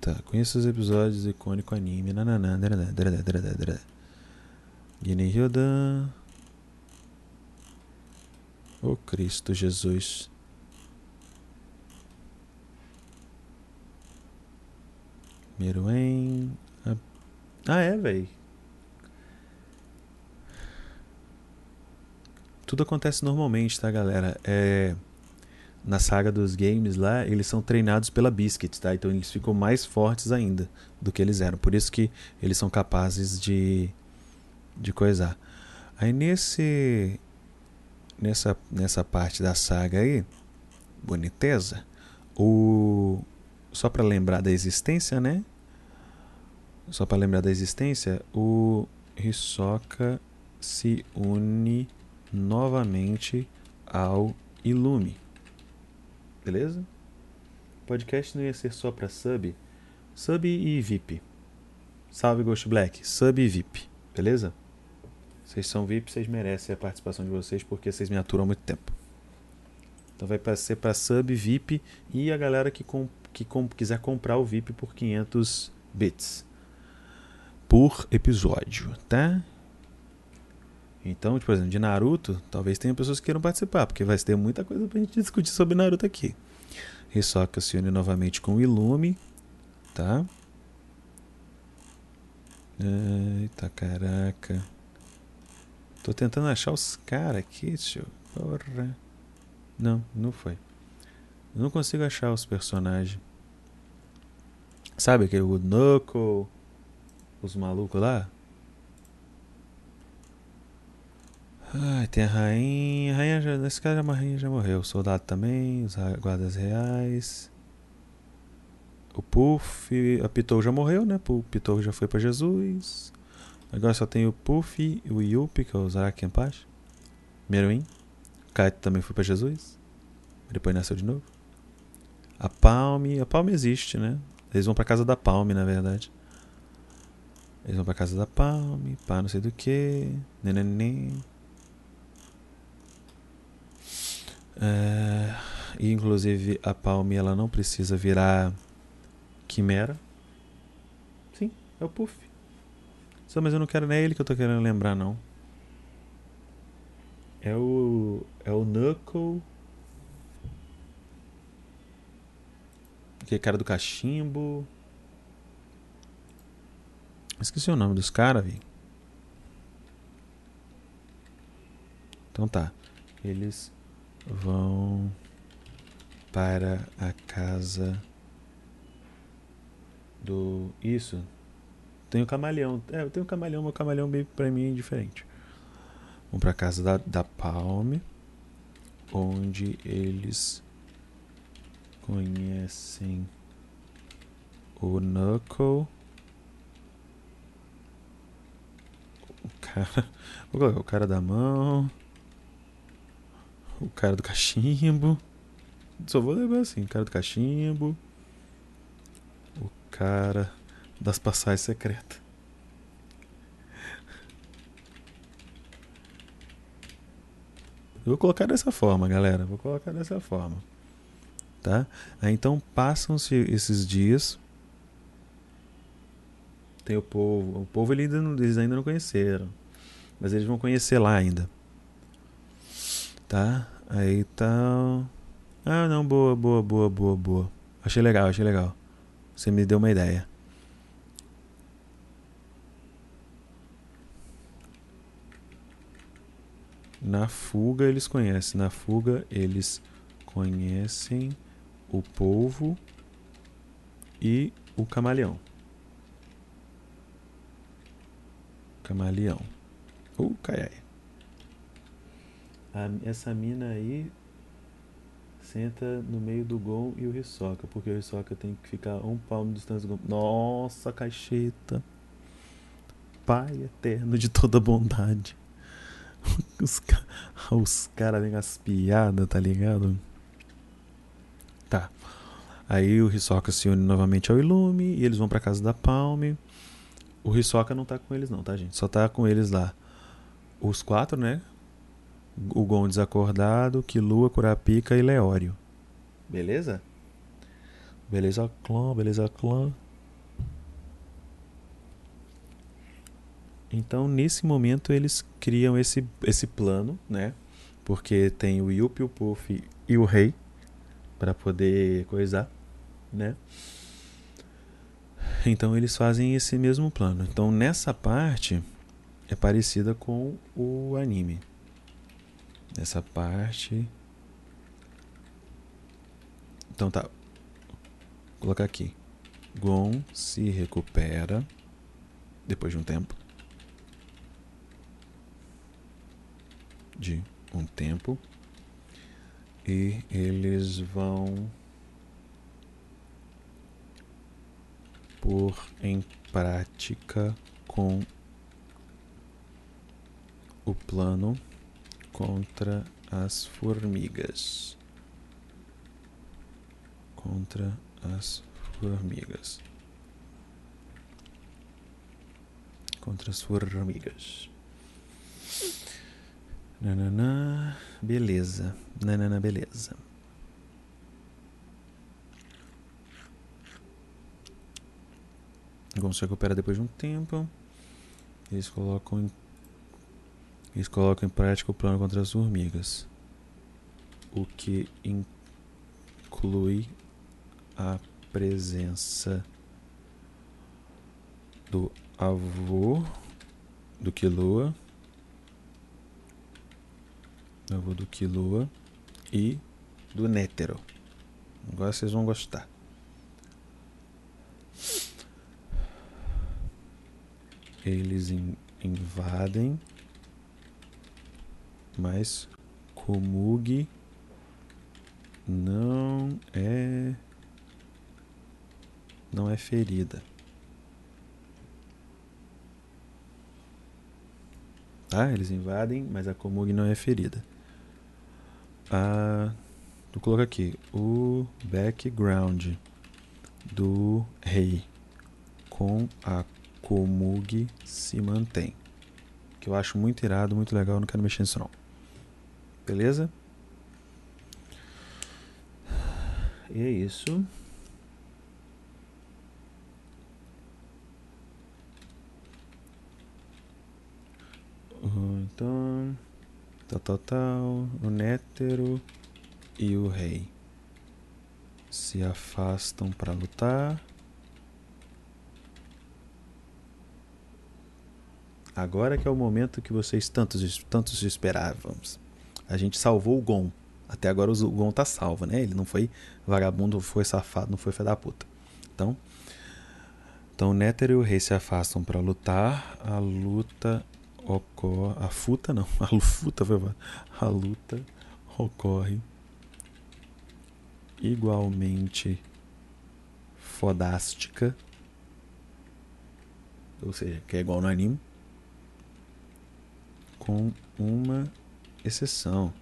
Tá, conheço os episódios icônico anime. Nananã, Guinea Hyodan. Oh, Cristo Jesus. Meruem. Ah, é, velho. Tudo acontece normalmente, tá, galera? É na saga dos games lá, eles são treinados pela Biscuit, tá? Então eles ficam mais fortes ainda do que eles eram. Por isso que eles são capazes de de coisar. Aí nesse nessa, nessa parte da saga aí, boniteza, o só para lembrar da existência, né? Só para lembrar da existência, o Hisoka se une novamente ao Ilume. Beleza? O podcast não ia ser só para sub, sub e VIP. Salve Ghost Black, sub e VIP, beleza? Vocês são VIP, vocês merecem a participação de vocês porque vocês me aturam há muito tempo. Então vai ser para sub, VIP e a galera que, com, que com, quiser comprar o VIP por 500 bits por episódio, tá? Então, por exemplo, de Naruto, talvez tenha pessoas que queiram participar, porque vai ter muita coisa pra gente discutir sobre Naruto aqui. Hisoka se une novamente com o Ilume, tá? Eita caraca. Tô tentando achar os caras aqui, tio. Porra. Não, não foi. Eu não consigo achar os personagens. Sabe aquele Knuckle? Os malucos lá? Ai, tem a rainha. A rainha já, nesse caso, a rainha já morreu. O soldado também, os guardas reais. O Puff, a Pitou já morreu, né? O Pitou já foi para Jesus. Agora só tem o Puff e o Yuppie, que é o Zaraki Kenpachi. Meruim. Kaito também foi para Jesus. Depois nasceu de novo. A Palme. A Palme existe, né? Eles vão pra casa da Palme, na verdade. Eles vão pra casa da Palme, pá, não sei do que. Neném. É, inclusive a Palme ela não precisa virar quimera. Sim, é o Puff. Só, mas eu não quero nem ele que eu tô querendo lembrar não. É o é o Knuckle. Aquele cara do cachimbo. Esqueci o nome dos caras, vi. Então tá. Eles vão para a casa do. Isso. Tem o camaleão. É, eu tenho o camaleão, mas o camaleão meio pra mim é diferente. Vão pra casa da, da Palme, onde eles conhecem o Knuckle. O cara. [LAUGHS] Vou colocar o cara da mão. O cara do cachimbo. Só vou lembrar assim, o cara do cachimbo. O cara das passagens secretas. vou colocar dessa forma, galera. Vou colocar dessa forma. Tá? Aí, então passam-se esses dias. Tem o povo. O povo eles ainda, não, eles ainda não conheceram. Mas eles vão conhecer lá ainda. Tá? Aí tá. Ah, não, boa, boa, boa, boa, boa. Achei legal, achei legal. Você me deu uma ideia. Na fuga eles conhecem. Na fuga eles conhecem o polvo e o camaleão. Camaleão. Uh, caiai. essa mina aí senta no meio do Gon e o Hisoka, porque o Hisoka tem que ficar um palmo de distância do Gon. Nossa, caixeta. Pai eterno de toda bondade. [LAUGHS] Os, [LAUGHS] os caras vêm as piadas, tá ligado? Tá. Aí o Hisoka se une novamente ao Ilume e eles vão pra casa da Palme. O Hisoka não tá com eles não, tá, gente? Só tá com eles lá. Os quatro, né? O Gon desacordado, Kilua, Kurapika e Leório. Beleza? Beleza, clã, beleza, clã. Então, nesse momento, eles criam esse, esse plano, né? Porque tem o Yuppie, o Puff e o Rei para poder coisar, né? Então, eles fazem esse mesmo plano. Então, nessa parte é parecida com o anime. Nessa parte. Então, tá. Vou colocar aqui. Gon se recupera depois de um tempo. De um tempo e eles vão pôr em prática com o plano contra as formigas. Contra as formigas. Contra as formigas. Nananã, beleza. Nananã, beleza. Vamos se recuperar depois de um tempo. Eles colocam em, eles colocam em prática o plano contra as formigas. O que inclui a presença do avô do Killua avô do Killua e do Nétero. Agora vocês vão gostar. Eles in, invadem, mas Komugi não é não é ferida. Tá? Eles invadem, mas a Komugi não é ferida. Ah, tu coloca aqui o background do rei com a Komugi se mantém. Que eu acho muito irado, muito legal, não quero mexer nisso não. Beleza? E é isso. Então, tal, tal, tal, o Nétero e o rei se afastam para lutar. Agora que é o momento que vocês tantos, tantos esperavam. A gente salvou o Gon. Até agora o Gon tá salvo, né? Ele não foi vagabundo, foi safado, não foi filho da puta. Então, então o Néter e o rei se afastam para lutar. A luta ocorre. A futa não. [LAUGHS] A lufuta foi A luta ocorre igualmente fodástica. Ou seja, que é igual no anime. Com uma exceção.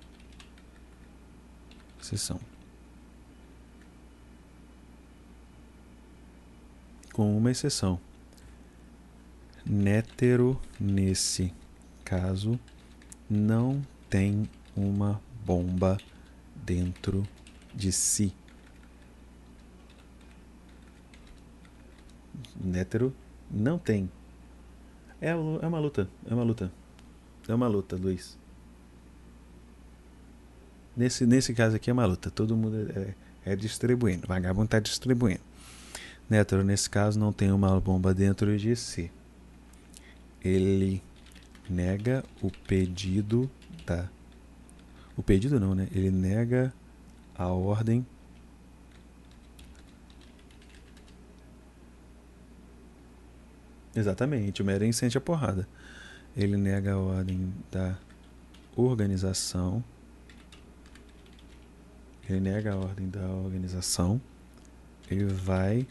Exceção. Com uma exceção. Nétero, nesse caso, não tem uma bomba dentro de si. Nétero não tem. É, é uma luta, é uma luta. É uma luta, Luiz. Nesse, nesse caso aqui é uma luta. Todo mundo é, é distribuindo. O vagabundo está distribuindo. Nétero, nesse caso, não tem uma bomba dentro de si. Ele nega o pedido da. O pedido não, né? Ele nega a ordem. Exatamente, o Meren sente a porrada. Ele nega a ordem da organização ele nega a ordem da organização, ele vai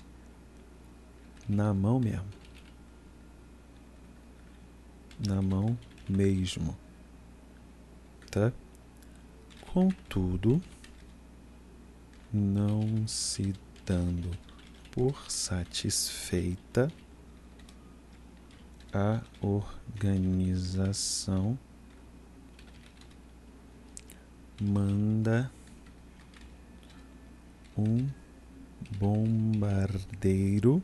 na mão mesmo. Na mão mesmo. Tá? Contudo, não se dando por satisfeita a organização manda um bombardeiro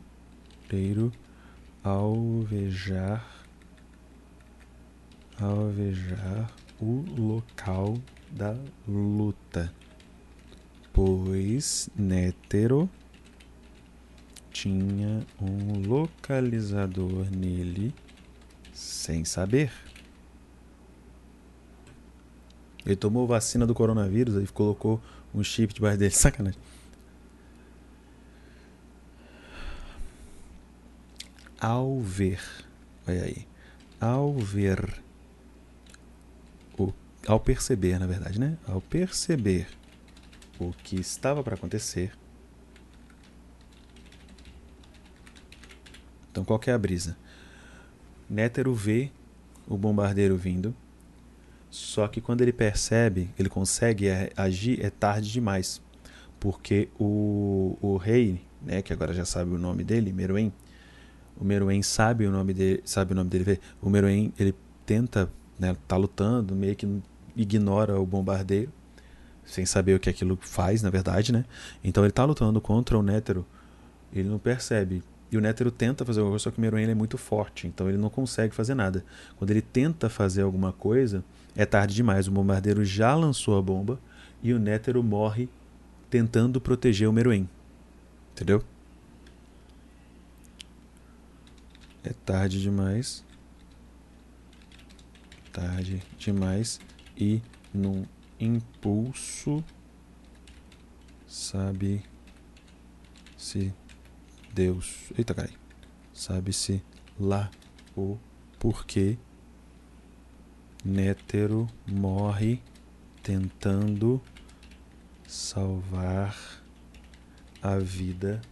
alvejar alvejar o local da luta, pois Nétero tinha um localizador nele sem saber. Ele tomou vacina do coronavírus e colocou um chip debaixo dele. [LAUGHS] Sacanagem. ao ver, olha aí, ao ver, ao perceber, na verdade, né? Ao perceber o que estava para acontecer. Então, qual é a brisa? Nétero vê o bombardeiro vindo, só que quando ele percebe, ele consegue agir, é tarde demais. Porque o, o rei, né, que agora já sabe o nome dele, Meruem, o Meruem sabe o nome dele, sabe o nome dele. O Meruem ele tenta, né, tá lutando, meio que ignora o bombardeio, sem saber o que aquilo faz, na verdade, né? Então ele tá lutando contra o Nétero, ele não percebe. E o Nétero tenta fazer alguma coisa, só que o Meruem é muito forte, então ele não consegue fazer nada. Quando ele tenta fazer alguma coisa, é tarde demais. O bombardeiro já lançou a bomba e o Nétero morre tentando proteger o Meruem. Entendeu? É tarde demais. Tarde demais. E num impulso sabe-se Deus. Eita, carai. Sabe-se lá o porquê Nétero morre tentando salvar a vida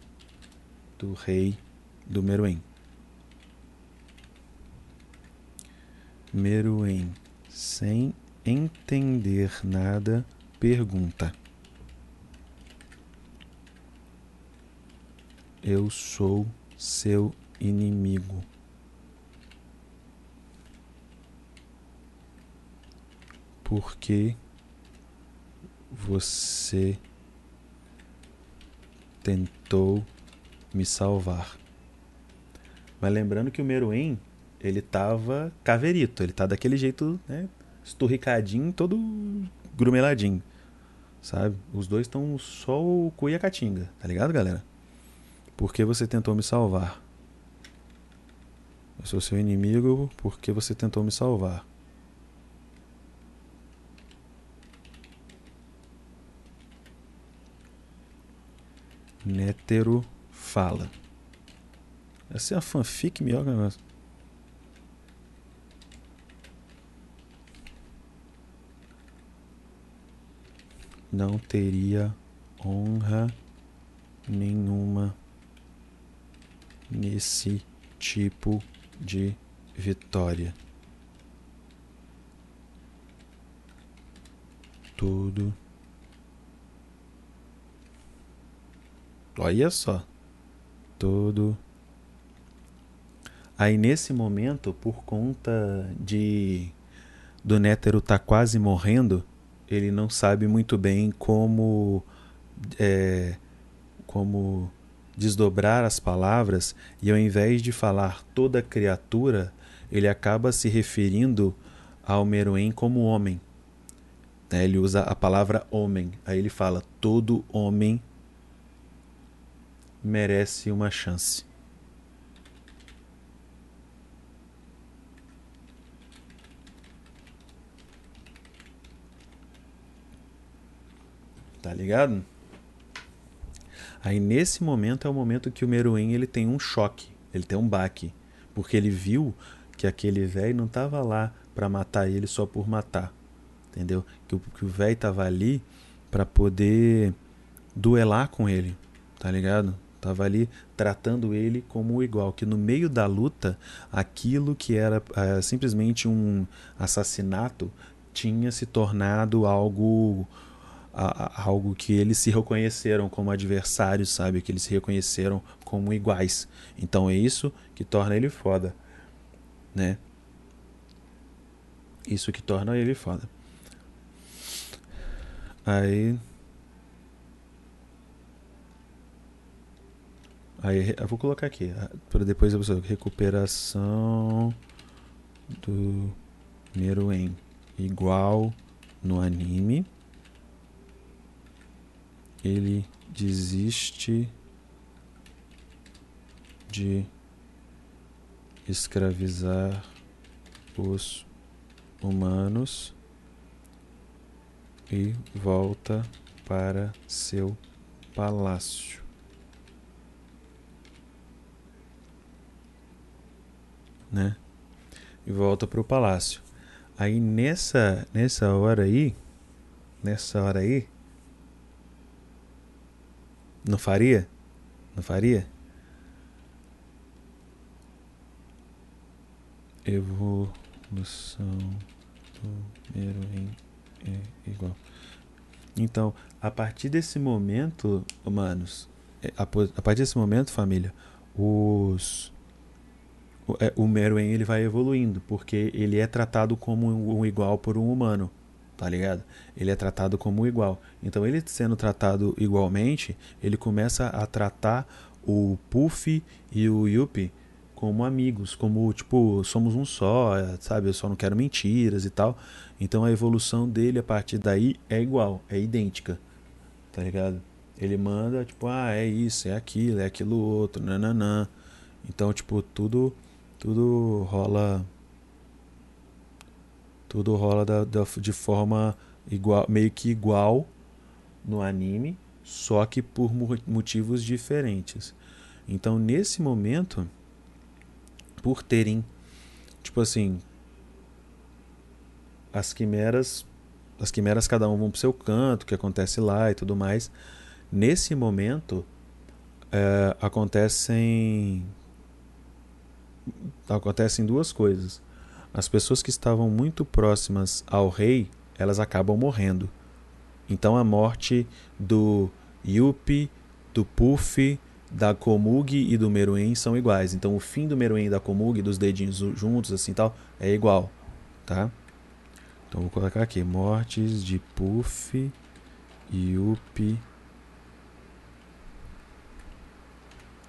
do rei do Meruem. Meruem, sem entender nada, pergunta: Eu sou seu inimigo. Porque você tentou me salvar. Mas lembrando que o Meruem, ele tava caverito, ele tá daquele jeito, né? Esturricadinho, todo grumeladinho. Sabe? Os dois estão só o cu e a catinga, tá ligado, galera? Porque você tentou me salvar. Eu sou seu inimigo porque você tentou me salvar. Nétero fala. Essa é a fanfic melhor negócio. Não teria honra nenhuma nesse tipo de vitória. Tudo. Olha só. Todo. Aí nesse momento, por conta de do Nétero tá quase morrendo, ele não sabe muito bem como é, como desdobrar as palavras e ao invés de falar toda criatura, ele acaba se referindo ao Meruem como homem. Né? Ele usa a palavra homem. Aí ele fala: todo homem merece uma chance. Tá ligado? Aí nesse momento é o momento que o Meruem ele tem um choque, ele tem um baque, porque ele viu que aquele velho não tava lá para matar ele só por matar, entendeu? Que o velho tava ali para poder duelar com ele, tá ligado? Tava ali tratando ele como igual, que no meio da luta, aquilo que era é, simplesmente um assassinato tinha se tornado algo a, algo que eles se reconheceram como adversários, sabe? Que eles se reconheceram como iguais. Então é isso que torna ele foda, né? Isso que torna ele foda. Aí. Aí eu vou colocar aqui, para depois eu vou recuperação do Meruem igual no anime ele desiste de escravizar os humanos e volta para seu palácio. Né? E volta para o palácio. Aí nessa nessa hora aí, nessa hora aí, não faria? Não faria? Evolução do Meruem é igual. Então, a partir desse momento, humanos, é, a, partir desse momento, família, os o, é, o Meruem ele vai evoluindo, porque ele é tratado como um igual por um humano tá ligado? Ele é tratado como igual. Então, ele sendo tratado igualmente, ele começa a tratar o Puff e o Yuppie como amigos, como tipo, somos um só, sabe? Eu só não quero mentiras e tal. Então, a evolução dele a partir daí é igual, é idêntica, tá ligado? Ele manda, tipo, ah, é isso, é aquilo, é aquilo outro, nananã. Então, tipo, tudo, tudo rola tudo rola da, da, de forma igual, meio que igual no anime, só que por motivos diferentes. Então, nesse momento, por terem, tipo assim, as quimeras, as quimeras cada um vão pro seu canto, o que acontece lá e tudo mais. Nesse momento, é, acontecem acontecem duas coisas. As pessoas que estavam muito próximas ao rei, elas acabam morrendo. Então a morte do Yuppie, do Puff, da Komug e do Meruem são iguais. Então o fim do Meruem e da Komug, dos dedinhos juntos assim tal, é igual, tá? Então vou colocar aqui mortes de Puff, Yuppie.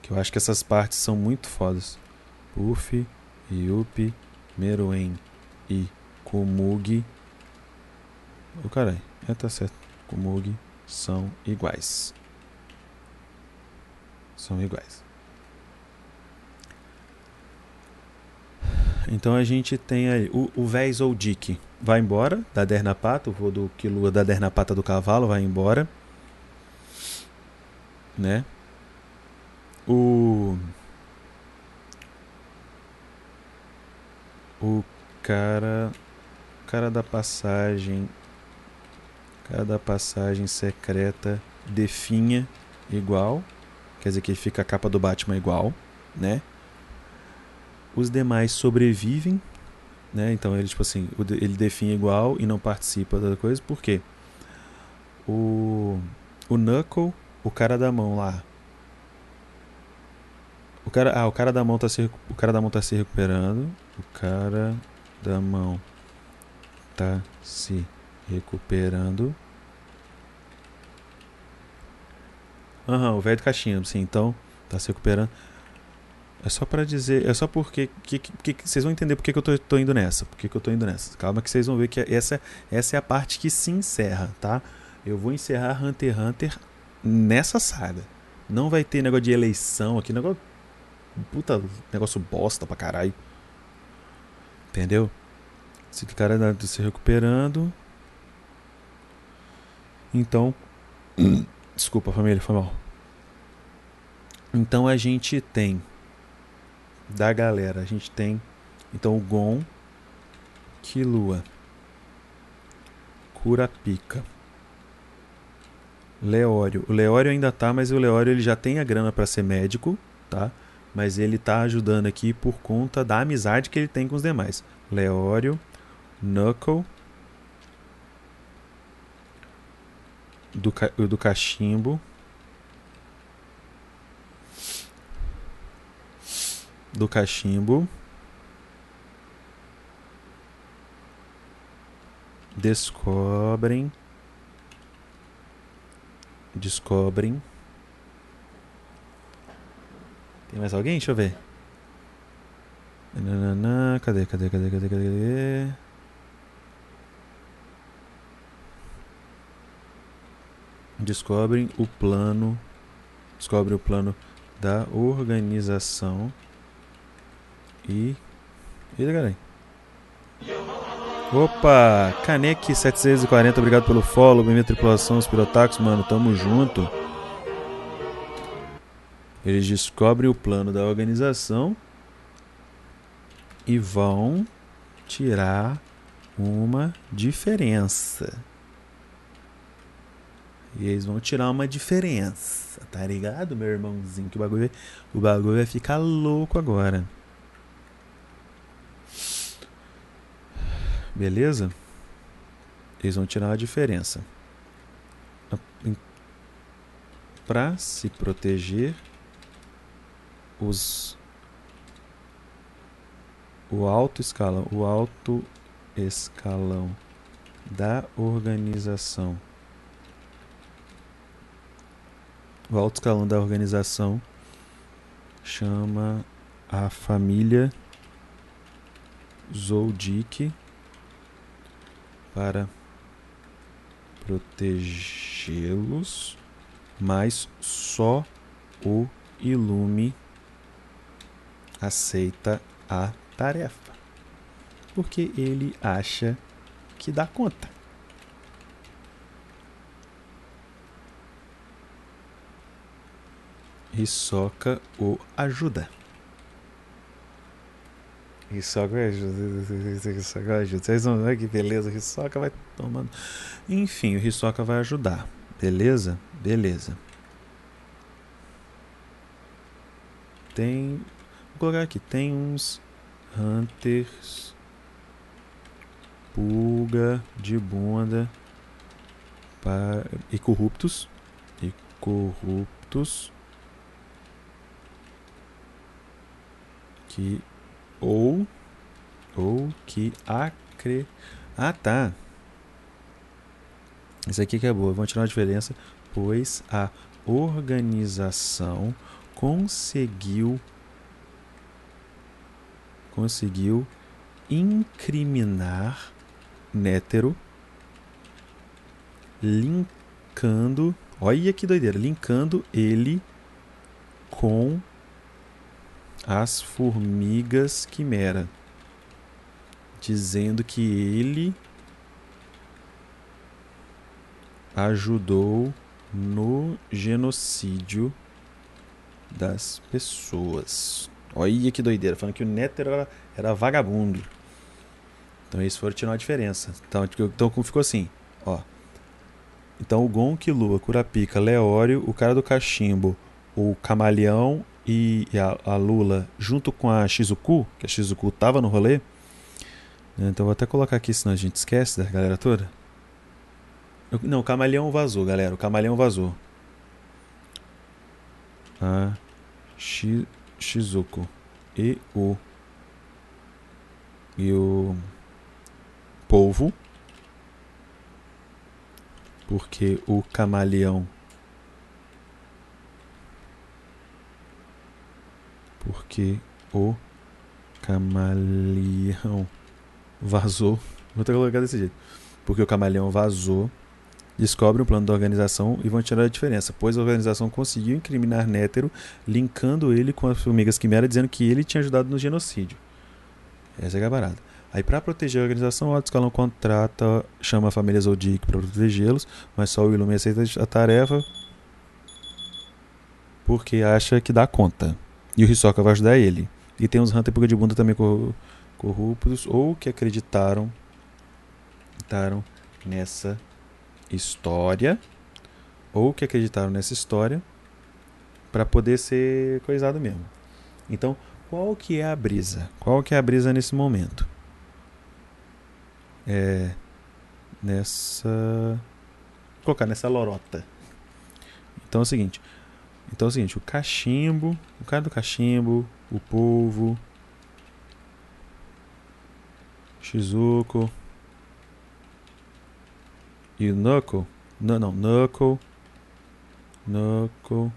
Que eu acho que essas partes são muito fodas. Puff, Yuppie, Meruem e Komug. O oh, caralho, é tá certo. Komug são iguais. São iguais. Então a gente tem aí o, o Vez ou Dick vai embora da Dernapata, o voo do Kilua da Dernapata do cavalo vai embora. Né? O o cara cara da passagem cara da passagem secreta definha igual quer dizer que fica a capa do Batman igual né? Os demais sobrevivem né? Então ele tipo assim ele define igual e não participa da coisa por quê? O o Knuckle o cara da mão lá. O cara, ah, o cara da mão tá se o cara da mão tá se recuperando. O cara da mão tá se recuperando. Aham, uhum, o velho do cachimbo, sim, então tá se recuperando. É só para dizer, é só porque que, que, que, vocês vão entender porque que eu tô, tô indo nessa, porque que eu tô indo nessa. Calma que vocês vão ver que essa, essa é a parte que se encerra, tá? Eu vou encerrar Hunter x Hunter nessa saga. Não vai ter negócio de eleição aqui, negócio puta negócio bosta pra caralho. Entendeu? Esse cara tá se recuperando. Então. [CLEARS THROAT] Desculpa, família, foi mal. Então a gente tem. Da galera, a gente tem. Então o Gon. Kilua. Curapica. Leório. O Leório ainda tá, mas o Leório ele já tem a grana para ser médico, tá? Mas ele está ajudando aqui por conta da amizade que ele tem com os demais. Leório, Knuckle, do, do cachimbo, do cachimbo, descobrem, descobrem tem mais alguém? Deixa eu ver. Nananã, cadê, cadê, cadê, cadê, cadê? Descobrem o plano. Descobre o plano da organização. E. E galera. Opa! Caneque 740, obrigado pelo follow. Bem-vindo tripulação, os pirotax, mano. Tamo junto. Eles descobrem o plano da organização e vão tirar uma diferença. E eles vão tirar uma diferença, tá ligado, meu irmãozinho? Que o bagulho, o bagulho vai ficar louco agora. Beleza? Eles vão tirar a diferença. Para se proteger os o alto escalão, o alto escalão da organização. O alto escalão da organização chama a família Zoldyck para protegê-los, mas só o Ilume aceita a tarefa, porque ele acha que dá conta. Hisoka o ajuda. Hisoka ajuda. Hisoka ajuda. Vocês vão ver que beleza. Hisoka vai tomando. Enfim, o Hisoka vai ajudar. Beleza? Beleza. Tem. Colocar aqui. Tem uns Hunters. Pulga de bunda. Para, e corruptos. E corruptos. Que. Ou. Ou que acre. Ah, tá. Isso aqui que é boa. Vamos tirar a diferença. Pois a organização conseguiu conseguiu incriminar Nétero linkando, olha que doideira, linkando ele com as formigas quimera, dizendo que ele ajudou no genocídio das pessoas. Olha que doideira, falando que o Nétero era, era vagabundo. Então eles foram tirar uma diferença. Então, então ficou assim, ó. Então o Gonk, Lua, Curapica, Leório, o cara do cachimbo, o Camaleão e a, a, Lula junto com a Shizuku, que a Shizuku tava no rolê. Né, então vou até colocar aqui, senão a gente esquece da galera toda. Eu, não, o Camaleão vazou, galera. O Camaleão vazou. A Shizuku e o e o polvo porque o camaleão. Porque o camaleão vazou. Vou ter que colocar desse jeito. Porque o camaleão vazou descobre o plano da organização e vão tirar a diferença, pois a organização conseguiu incriminar Nétero, linkando ele com as formigas quimera, dizendo que ele tinha ajudado no genocídio. Essa é a barata. Aí, para proteger a organização, o alto contrata, chama a família Zodiac para protegê-los, mas só o Illumi aceita a tarefa porque acha que dá conta. E o Hisoka vai ajudar ele. E tem uns Hunter Puga de Bunda também corruptos, ou que acreditaram nessa história, ou que acreditaram nessa história, para poder ser coisado mesmo. Então, qual que é a brisa? Qual que é a brisa nesse momento? é, nessa. Vou colocar nessa lorota. Então é o seguinte. Então é o seguinte, o cachimbo, o cara do cachimbo, o polvo, Shizuko e Knuckle. Não, não, Knuckle. Knuckle.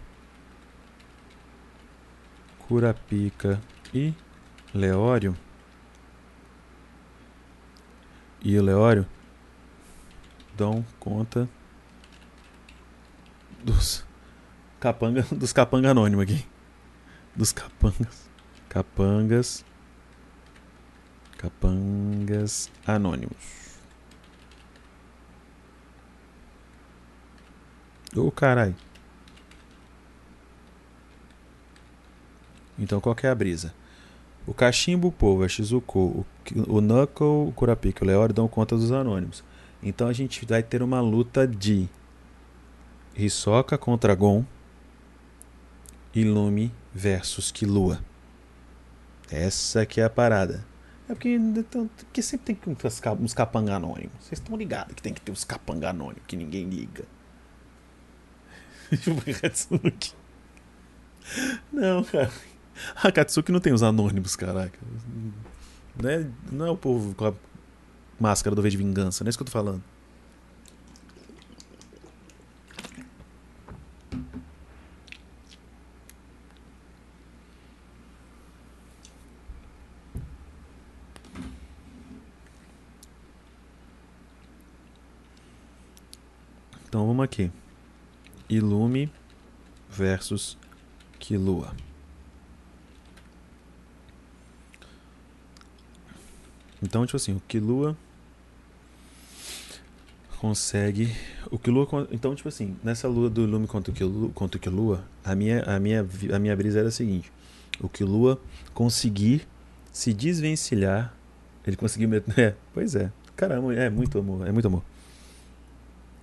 Curapica e Leório e o Leório dão conta dos capanga [LAUGHS] dos capanga anônimo aqui. Dos capangas. Capangas. Capangas anônimos. Ô oh. Então qual que é a brisa? O Cachimbo, o Povo, a Shizuko, o, o Knuckle, o Kurapika o Leori dão conta dos anônimos. Então a gente vai ter uma luta de Hisoka contra Gon e Lume versus Killua. Essa que é a parada. É porque, então, porque sempre tem uns capanga anônimos. Vocês estão ligados que tem que ter uns capanga anônimos que ninguém liga. [LAUGHS] Não, cara. A Katsuki não tem os anônimos, caraca. Não é, não é o povo com a máscara do V de vingança, não é isso que eu tô falando. Então vamos aqui. Ilume versus Kilua. Então, tipo assim, o Killua consegue o Kilua, então, tipo assim, nessa lua do Lume contra o Kilua, contra o Kilua a, minha, a, minha, a minha brisa era a seguinte: o Kilua conseguir se desvencilhar, ele conseguiu. [LAUGHS] É, pois é, caramba, é muito amor, é muito amor.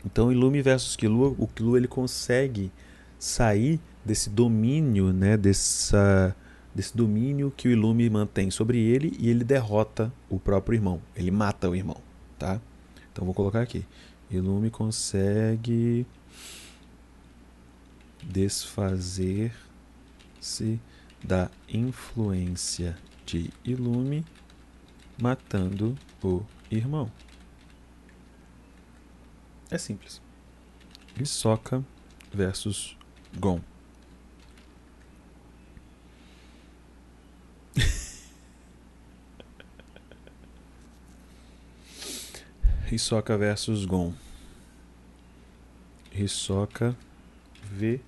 Então, Ilume versus Kilua, o Kilua ele consegue sair desse domínio, né, dessa, desse domínio que o Ilume mantém sobre ele e ele derrota o próprio irmão. Ele mata o irmão, tá? Então vou colocar aqui. Ilume consegue desfazer-se da influência de Ilume matando o irmão. É simples. Hisoka versus Gon. [LAUGHS] Hisoka versus Gon. Hisoka vê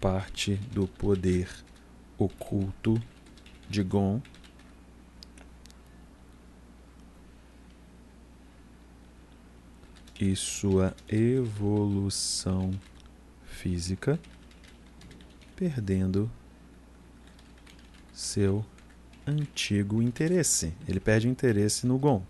parte do poder oculto de Gon e sua evolução física, perdendo seu antigo interesse. Ele perde o interesse no Gon.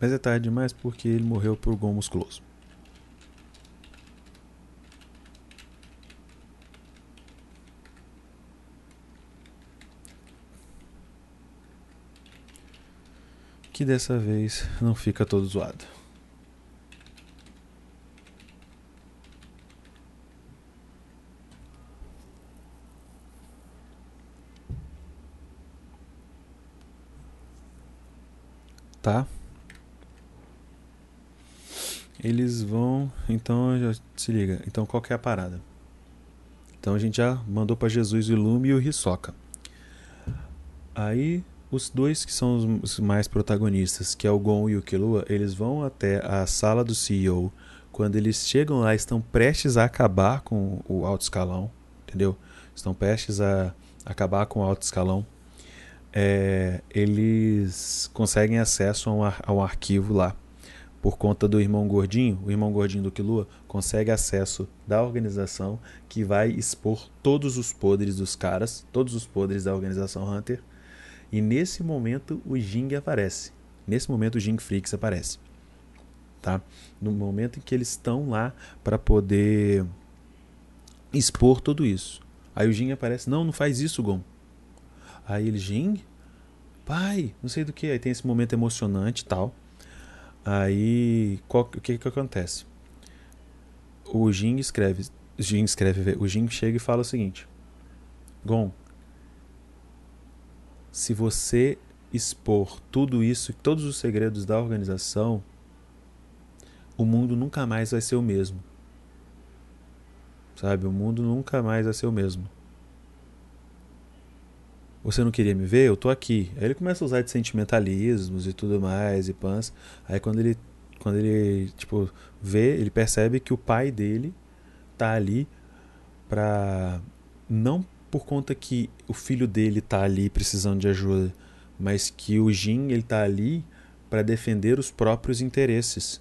Mas é tarde demais porque ele morreu por gol musculoso. Que dessa vez não fica todo zoado. Tá? Eles vão. Então, já se liga. Então, qual que é a parada? Então, a gente já mandou para Jesus o Lume e o Hisoka. Aí, os dois que são os mais protagonistas, que é o Gon e o Killua, eles vão até a sala do CEO. Quando eles chegam lá, estão prestes a acabar com o alto escalão, entendeu? Estão prestes a acabar com o alto escalão. É, eles conseguem acesso a um, a um arquivo lá por conta do irmão gordinho, o irmão gordinho do Kilua consegue acesso da organização que vai expor todos os podres dos caras, todos os podres da organização Hunter. E nesse momento o Jing aparece. Nesse momento o Jing Freaks aparece. Tá? No momento em que eles estão lá para poder expor tudo isso. Aí o Jing aparece, não, não faz isso, Gon. Aí ele, Jing? Pai, não sei do que. Aí tem esse momento emocionante tal. Aí, qual, o que que acontece? O Jing escreve, Jing escreve, o Jing chega e fala o seguinte: Gon, se você expor tudo isso, todos os segredos da organização, o mundo nunca mais vai ser o mesmo. Sabe? O mundo nunca mais vai ser o mesmo. Você não queria me ver? Eu tô aqui. Aí ele começa a usar de sentimentalismos e tudo mais, e pans. Aí quando ele, quando ele, tipo, vê, ele percebe que o pai dele tá ali pra. Não por conta que o filho dele tá ali precisando de ajuda, mas que o Jin, ele tá ali para defender os próprios interesses.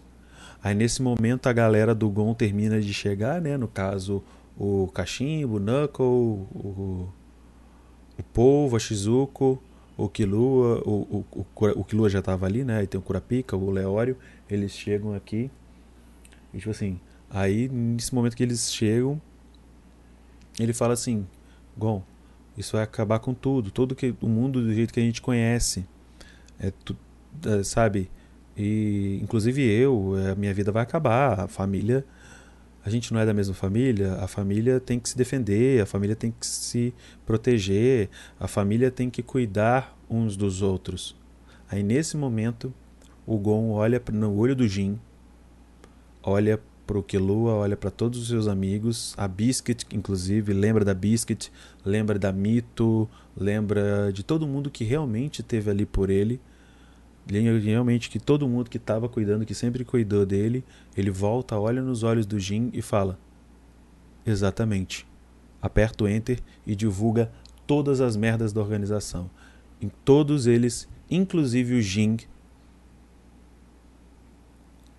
Aí nesse momento a galera do Gon termina de chegar, né? No caso, o Cachimbo, o Knuckle, o o Povo, a Shizuko, o Kilua, o, o, o, o Kilua já estava ali, né? Aí tem o Kurapika, o Leório, eles chegam aqui. E tipo assim, aí nesse momento que eles chegam, ele fala assim: Gon, isso vai acabar com tudo, todo que, o mundo do jeito que a gente conhece. É, tu, é, sabe? E inclusive eu, a minha vida vai acabar, a família a gente não é da mesma família, a família tem que se defender, a família tem que se proteger, a família tem que cuidar uns dos outros. Aí nesse momento, o Gon olha no olho do Jin, olha para o Killua, olha para todos os seus amigos, a Biscuit, inclusive, lembra da Biscuit, lembra da Mito, lembra de todo mundo que realmente esteve ali por ele, realmente que todo mundo que estava cuidando, que sempre cuidou dele, ele volta, olha nos olhos do Jin e fala: Exatamente. Aperta o Enter e divulga todas as merdas da organização. Em todos eles, inclusive o Jing,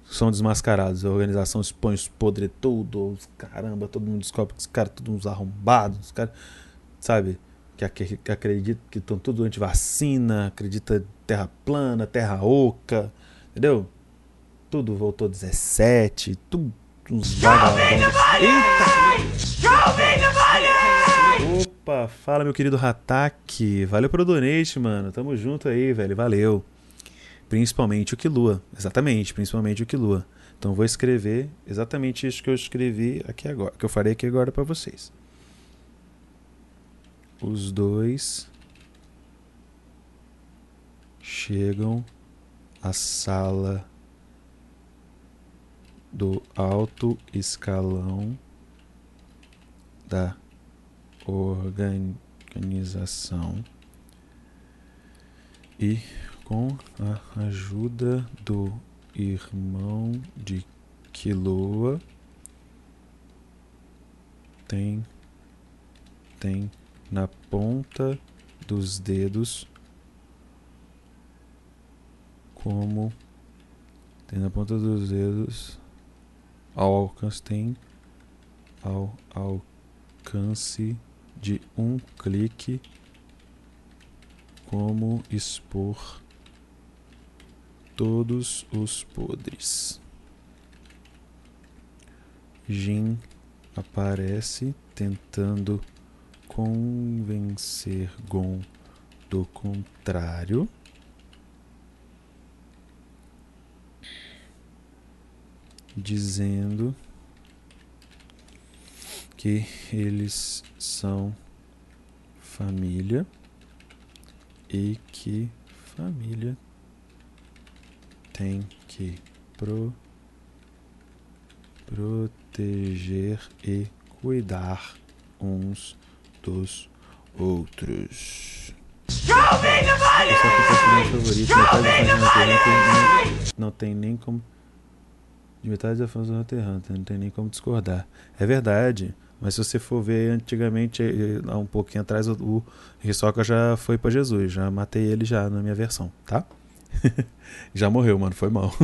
são desmascarados. A organização expõe os podres tudo, os caramba, todo mundo descobre que os caras todos uns arrombados, os caras, sabe, que, que, acreditam que estão tudo anti-vacina, acredita terra plana, terra oca, entendeu? Tudo voltou 17, tudo uns vagabundos. Eita! Opa, fala meu querido Hatak. Valeu pelo donate, mano. Tamo junto aí, velho. Valeu. Principalmente o Kilua. Exatamente, principalmente o Kilua. Então vou escrever exatamente isso que eu escrevi aqui agora, que eu farei aqui agora para vocês. Os dois chegam à sala do alto escalão da organização e com a ajuda do irmão de Quiloa tem tem na ponta dos dedos como tem na ponta dos dedos ao alcance tem ao alcance de um clique como expor todos os podres. Jin aparece tentando convencer Gon do contrário. Dizendo que eles são família e que família tem que pro, proteger e cuidar uns dos outros. É o personagem favorito, metade da Hunter não, não tem nem como. De metade da fãs do Hunter x Hunter, não tem nem como discordar. É verdade. Mas se você for ver antigamente, eh, há um pouquinho atrás, o Hisoka já foi para Jesus. Já matei ele já na minha versão, tá? [LAUGHS] Já morreu, mano. Foi mal.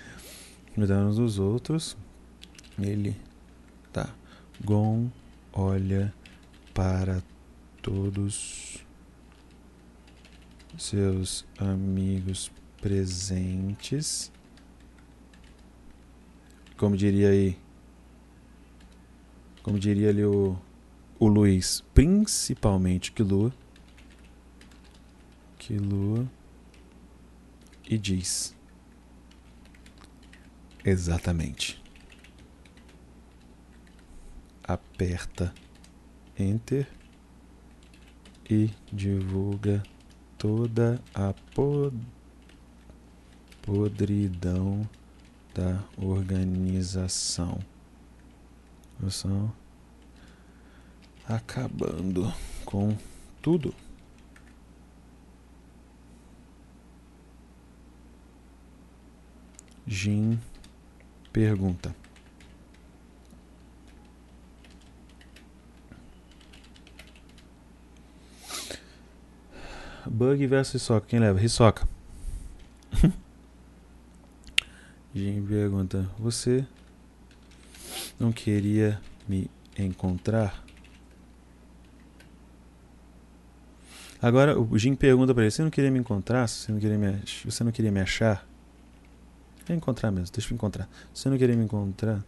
[LAUGHS] Cuidando dos outros. Ele. Tá. Gon olha para todos seus amigos presentes. Como diria aí. Como diria ali o, o Luiz. Principalmente que Lua. Que Lua e diz: Exatamente. Aperta Enter e divulga toda a podridão da organização. Estão acabando com tudo. Jin pergunta. Bug versus Hisoka. Quem leva? Hisoka. [LAUGHS] Jin pergunta: Você não queria me encontrar? Agora o Jin pergunta para ele: Você não queria me encontrar? Você não queria me, você não queria me achar? Quer encontrar mesmo, deixa eu encontrar. Você não querer me encontrar.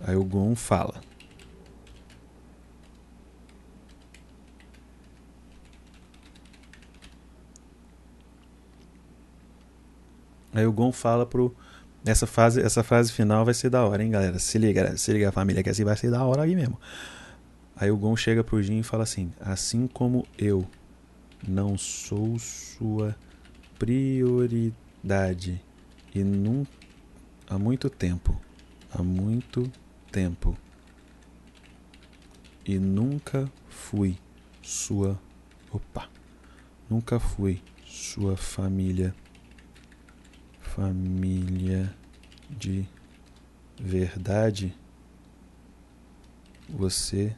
Aí o Gon fala. Aí o Gon fala pro. Essa fase, essa fase final vai ser da hora, hein, galera? Se liga, se liga, família, que assim vai ser da hora aí mesmo. Aí o Gon chega pro Jin e fala assim: Assim como eu não sou sua prioridade idade e num, há muito tempo, há muito tempo, e nunca fui sua, opa, nunca fui sua família, família de verdade, você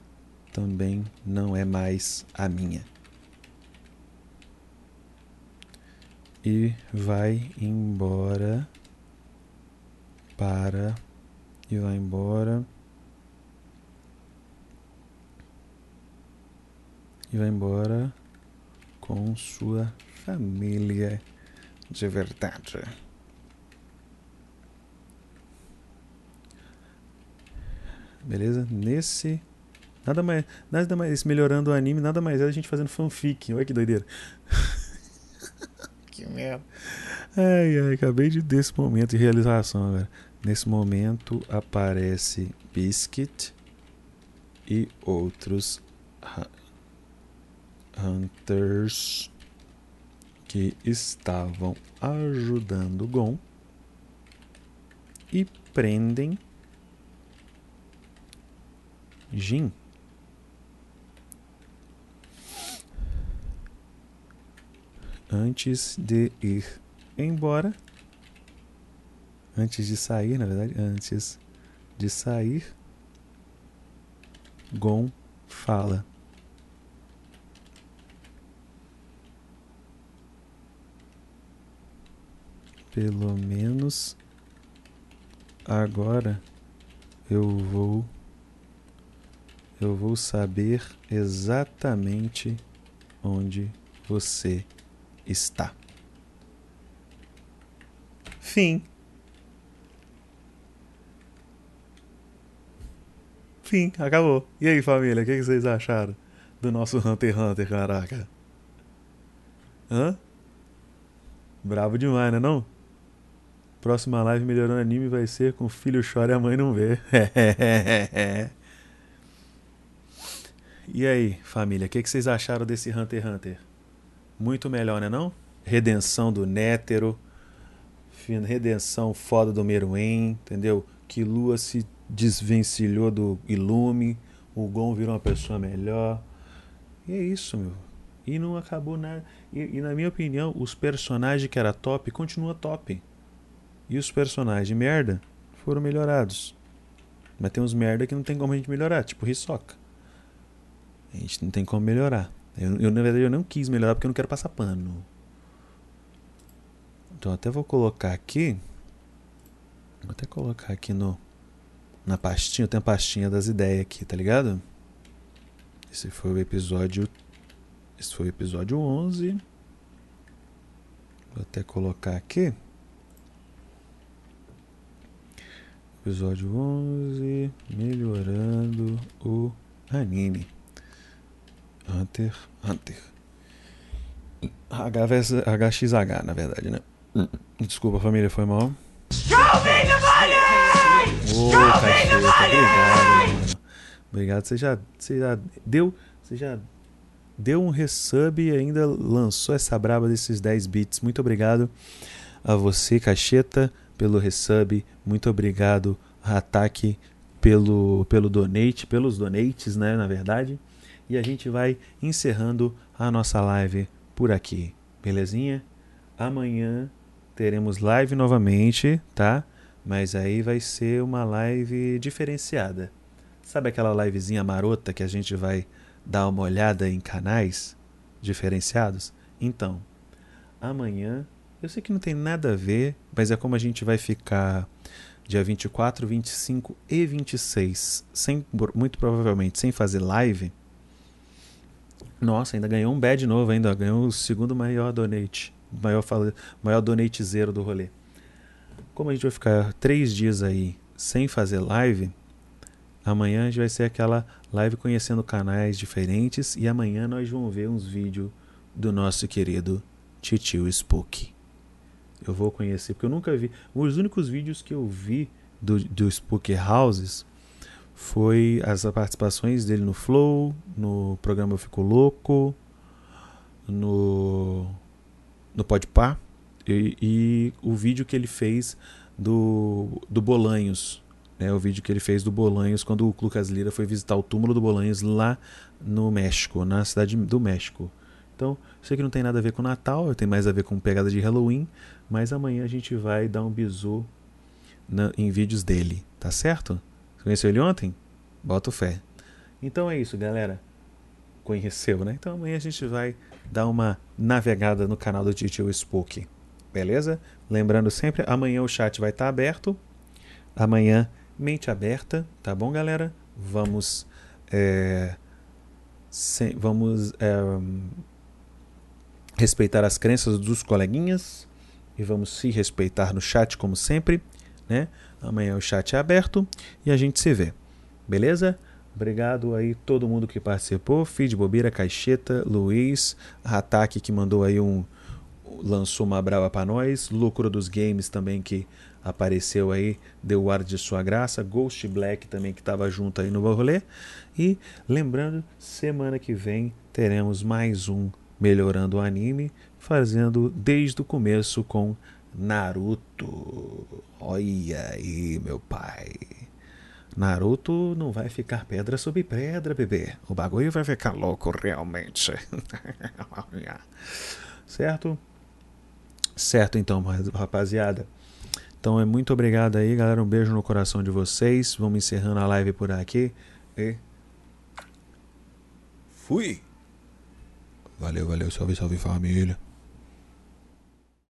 também não é mais a minha. E vai embora para e vai embora e vai embora com sua família de verdade. Beleza? Nesse. Nada mais. Nada mais. Melhorando o anime, nada mais é a gente fazendo fanfic. Olha que doideira. [LAUGHS] que merda. Ai, ai, acabei de desse momento de realização agora. Nesse momento aparece Biscuit e outros Hunters que estavam ajudando Gon e prendem Jin. Antes de ir embora, antes de sair, na verdade, antes de sair, Gon fala. Pelo menos agora eu vou eu vou saber exatamente onde você está. Fim. Fim, acabou. E aí, família, o que, vocês acharam do nosso Hunter x Hunter, caraca? Hã? Bravo demais, né não? Próxima live melhorando anime vai ser com o filho chora e a mãe não vê. [LAUGHS] e aí, família, o que, que vocês acharam desse Hunter x Hunter? Muito melhor, né não? Redenção do Nétero, redenção foda do Meruem, entendeu? Que Lua se desvencilhou do Ilume, o Gon virou uma pessoa melhor. E é isso, meu. E não acabou nada. E, e na minha opinião, os personagens que era top continua top. E os personagens merda foram melhorados. Mas tem uns merda que não tem como a gente melhorar, tipo Hisoka. A gente não tem como melhorar. Eu, eu, na verdade, eu não quis melhorar porque eu não quero passar pano. Então até vou colocar aqui. Vou até colocar aqui no na pastinha, eu tenho a pastinha das ideias aqui, tá ligado? Esse foi o episódio esse foi o episódio 11. Vou até colocar aqui. Episódio 11, melhorando o anime. Hunter, Hunter. HXH, na verdade, né? Hum. Desculpa, família, foi mal. Show me the money! Ô, oh, cacheta, obrigado, mano. Obrigado, você já, você já deu, você já deu um resub e ainda lançou essa braba desses 10 bits. Muito obrigado a você, cacheta pelo resub, muito obrigado, Ataque, pelo, pelo donate, pelos donates, né, na verdade. E a gente vai encerrando a nossa live por aqui, belezinha? Amanhã teremos live novamente, tá? Mas aí vai ser uma live diferenciada. Sabe aquela livezinha marota que a gente vai dar uma olhada em canais diferenciados? Então, amanhã eu sei que não tem nada a ver, mas é como a gente vai ficar dia 24, 25 e 26, sem, muito provavelmente sem fazer live. Nossa, ainda ganhou um bad novo, ainda ganhou o segundo maior donate, maior, maior donate zero do rolê. Como a gente vai ficar três dias aí sem fazer live, amanhã a gente vai ser aquela live conhecendo canais diferentes e amanhã nós vamos ver uns vídeos do nosso querido Titio Spook eu vou conhecer, porque eu nunca vi. Os únicos vídeos que eu vi do, do Spooky Houses foi as participações dele no Flow, no programa Eu Fico Louco, no, no Podpah e, e o vídeo que ele fez do, do Bolanhos. Né, o vídeo que ele fez do Bolanhos quando o Lucas Lira foi visitar o túmulo do Bolanhos lá no México, na cidade do México. Então, sei que não tem nada a ver com Natal, tem mais a ver com pegada de Halloween, mas amanhã a gente vai dar um bisu na, em vídeos dele, tá certo? Conheceu ele ontem? Bota fé. Então é isso, galera. Conheceu, né? Então amanhã a gente vai dar uma navegada no canal do Titio Spook. Beleza? Lembrando sempre, amanhã o chat vai estar aberto. Amanhã, mente aberta, tá bom, galera? Vamos. É, se, vamos é, respeitar as crenças dos coleguinhas e vamos se respeitar no chat, como sempre. Né? Amanhã o chat é aberto e a gente se vê. Beleza? Obrigado aí todo mundo que participou. Feed Bobeira, Caixeta, Luiz, Ataque que mandou aí um. lançou uma brava para nós. Lucro dos Games também que apareceu aí, deu o ar de sua graça. Ghost Black também que estava junto aí no rolê. E lembrando, semana que vem teremos mais um Melhorando o Anime, fazendo desde o começo com Naruto. Olha aí, meu pai. Naruto não vai ficar pedra sobre pedra, bebê. O bagulho vai ficar louco realmente. [LAUGHS] certo? Certo, então, rapaziada. Então é muito obrigado aí, galera. Um beijo no coração de vocês. Vamos encerrando a live por aqui. E. Fui! Valeu, valeu. Salve, salve família.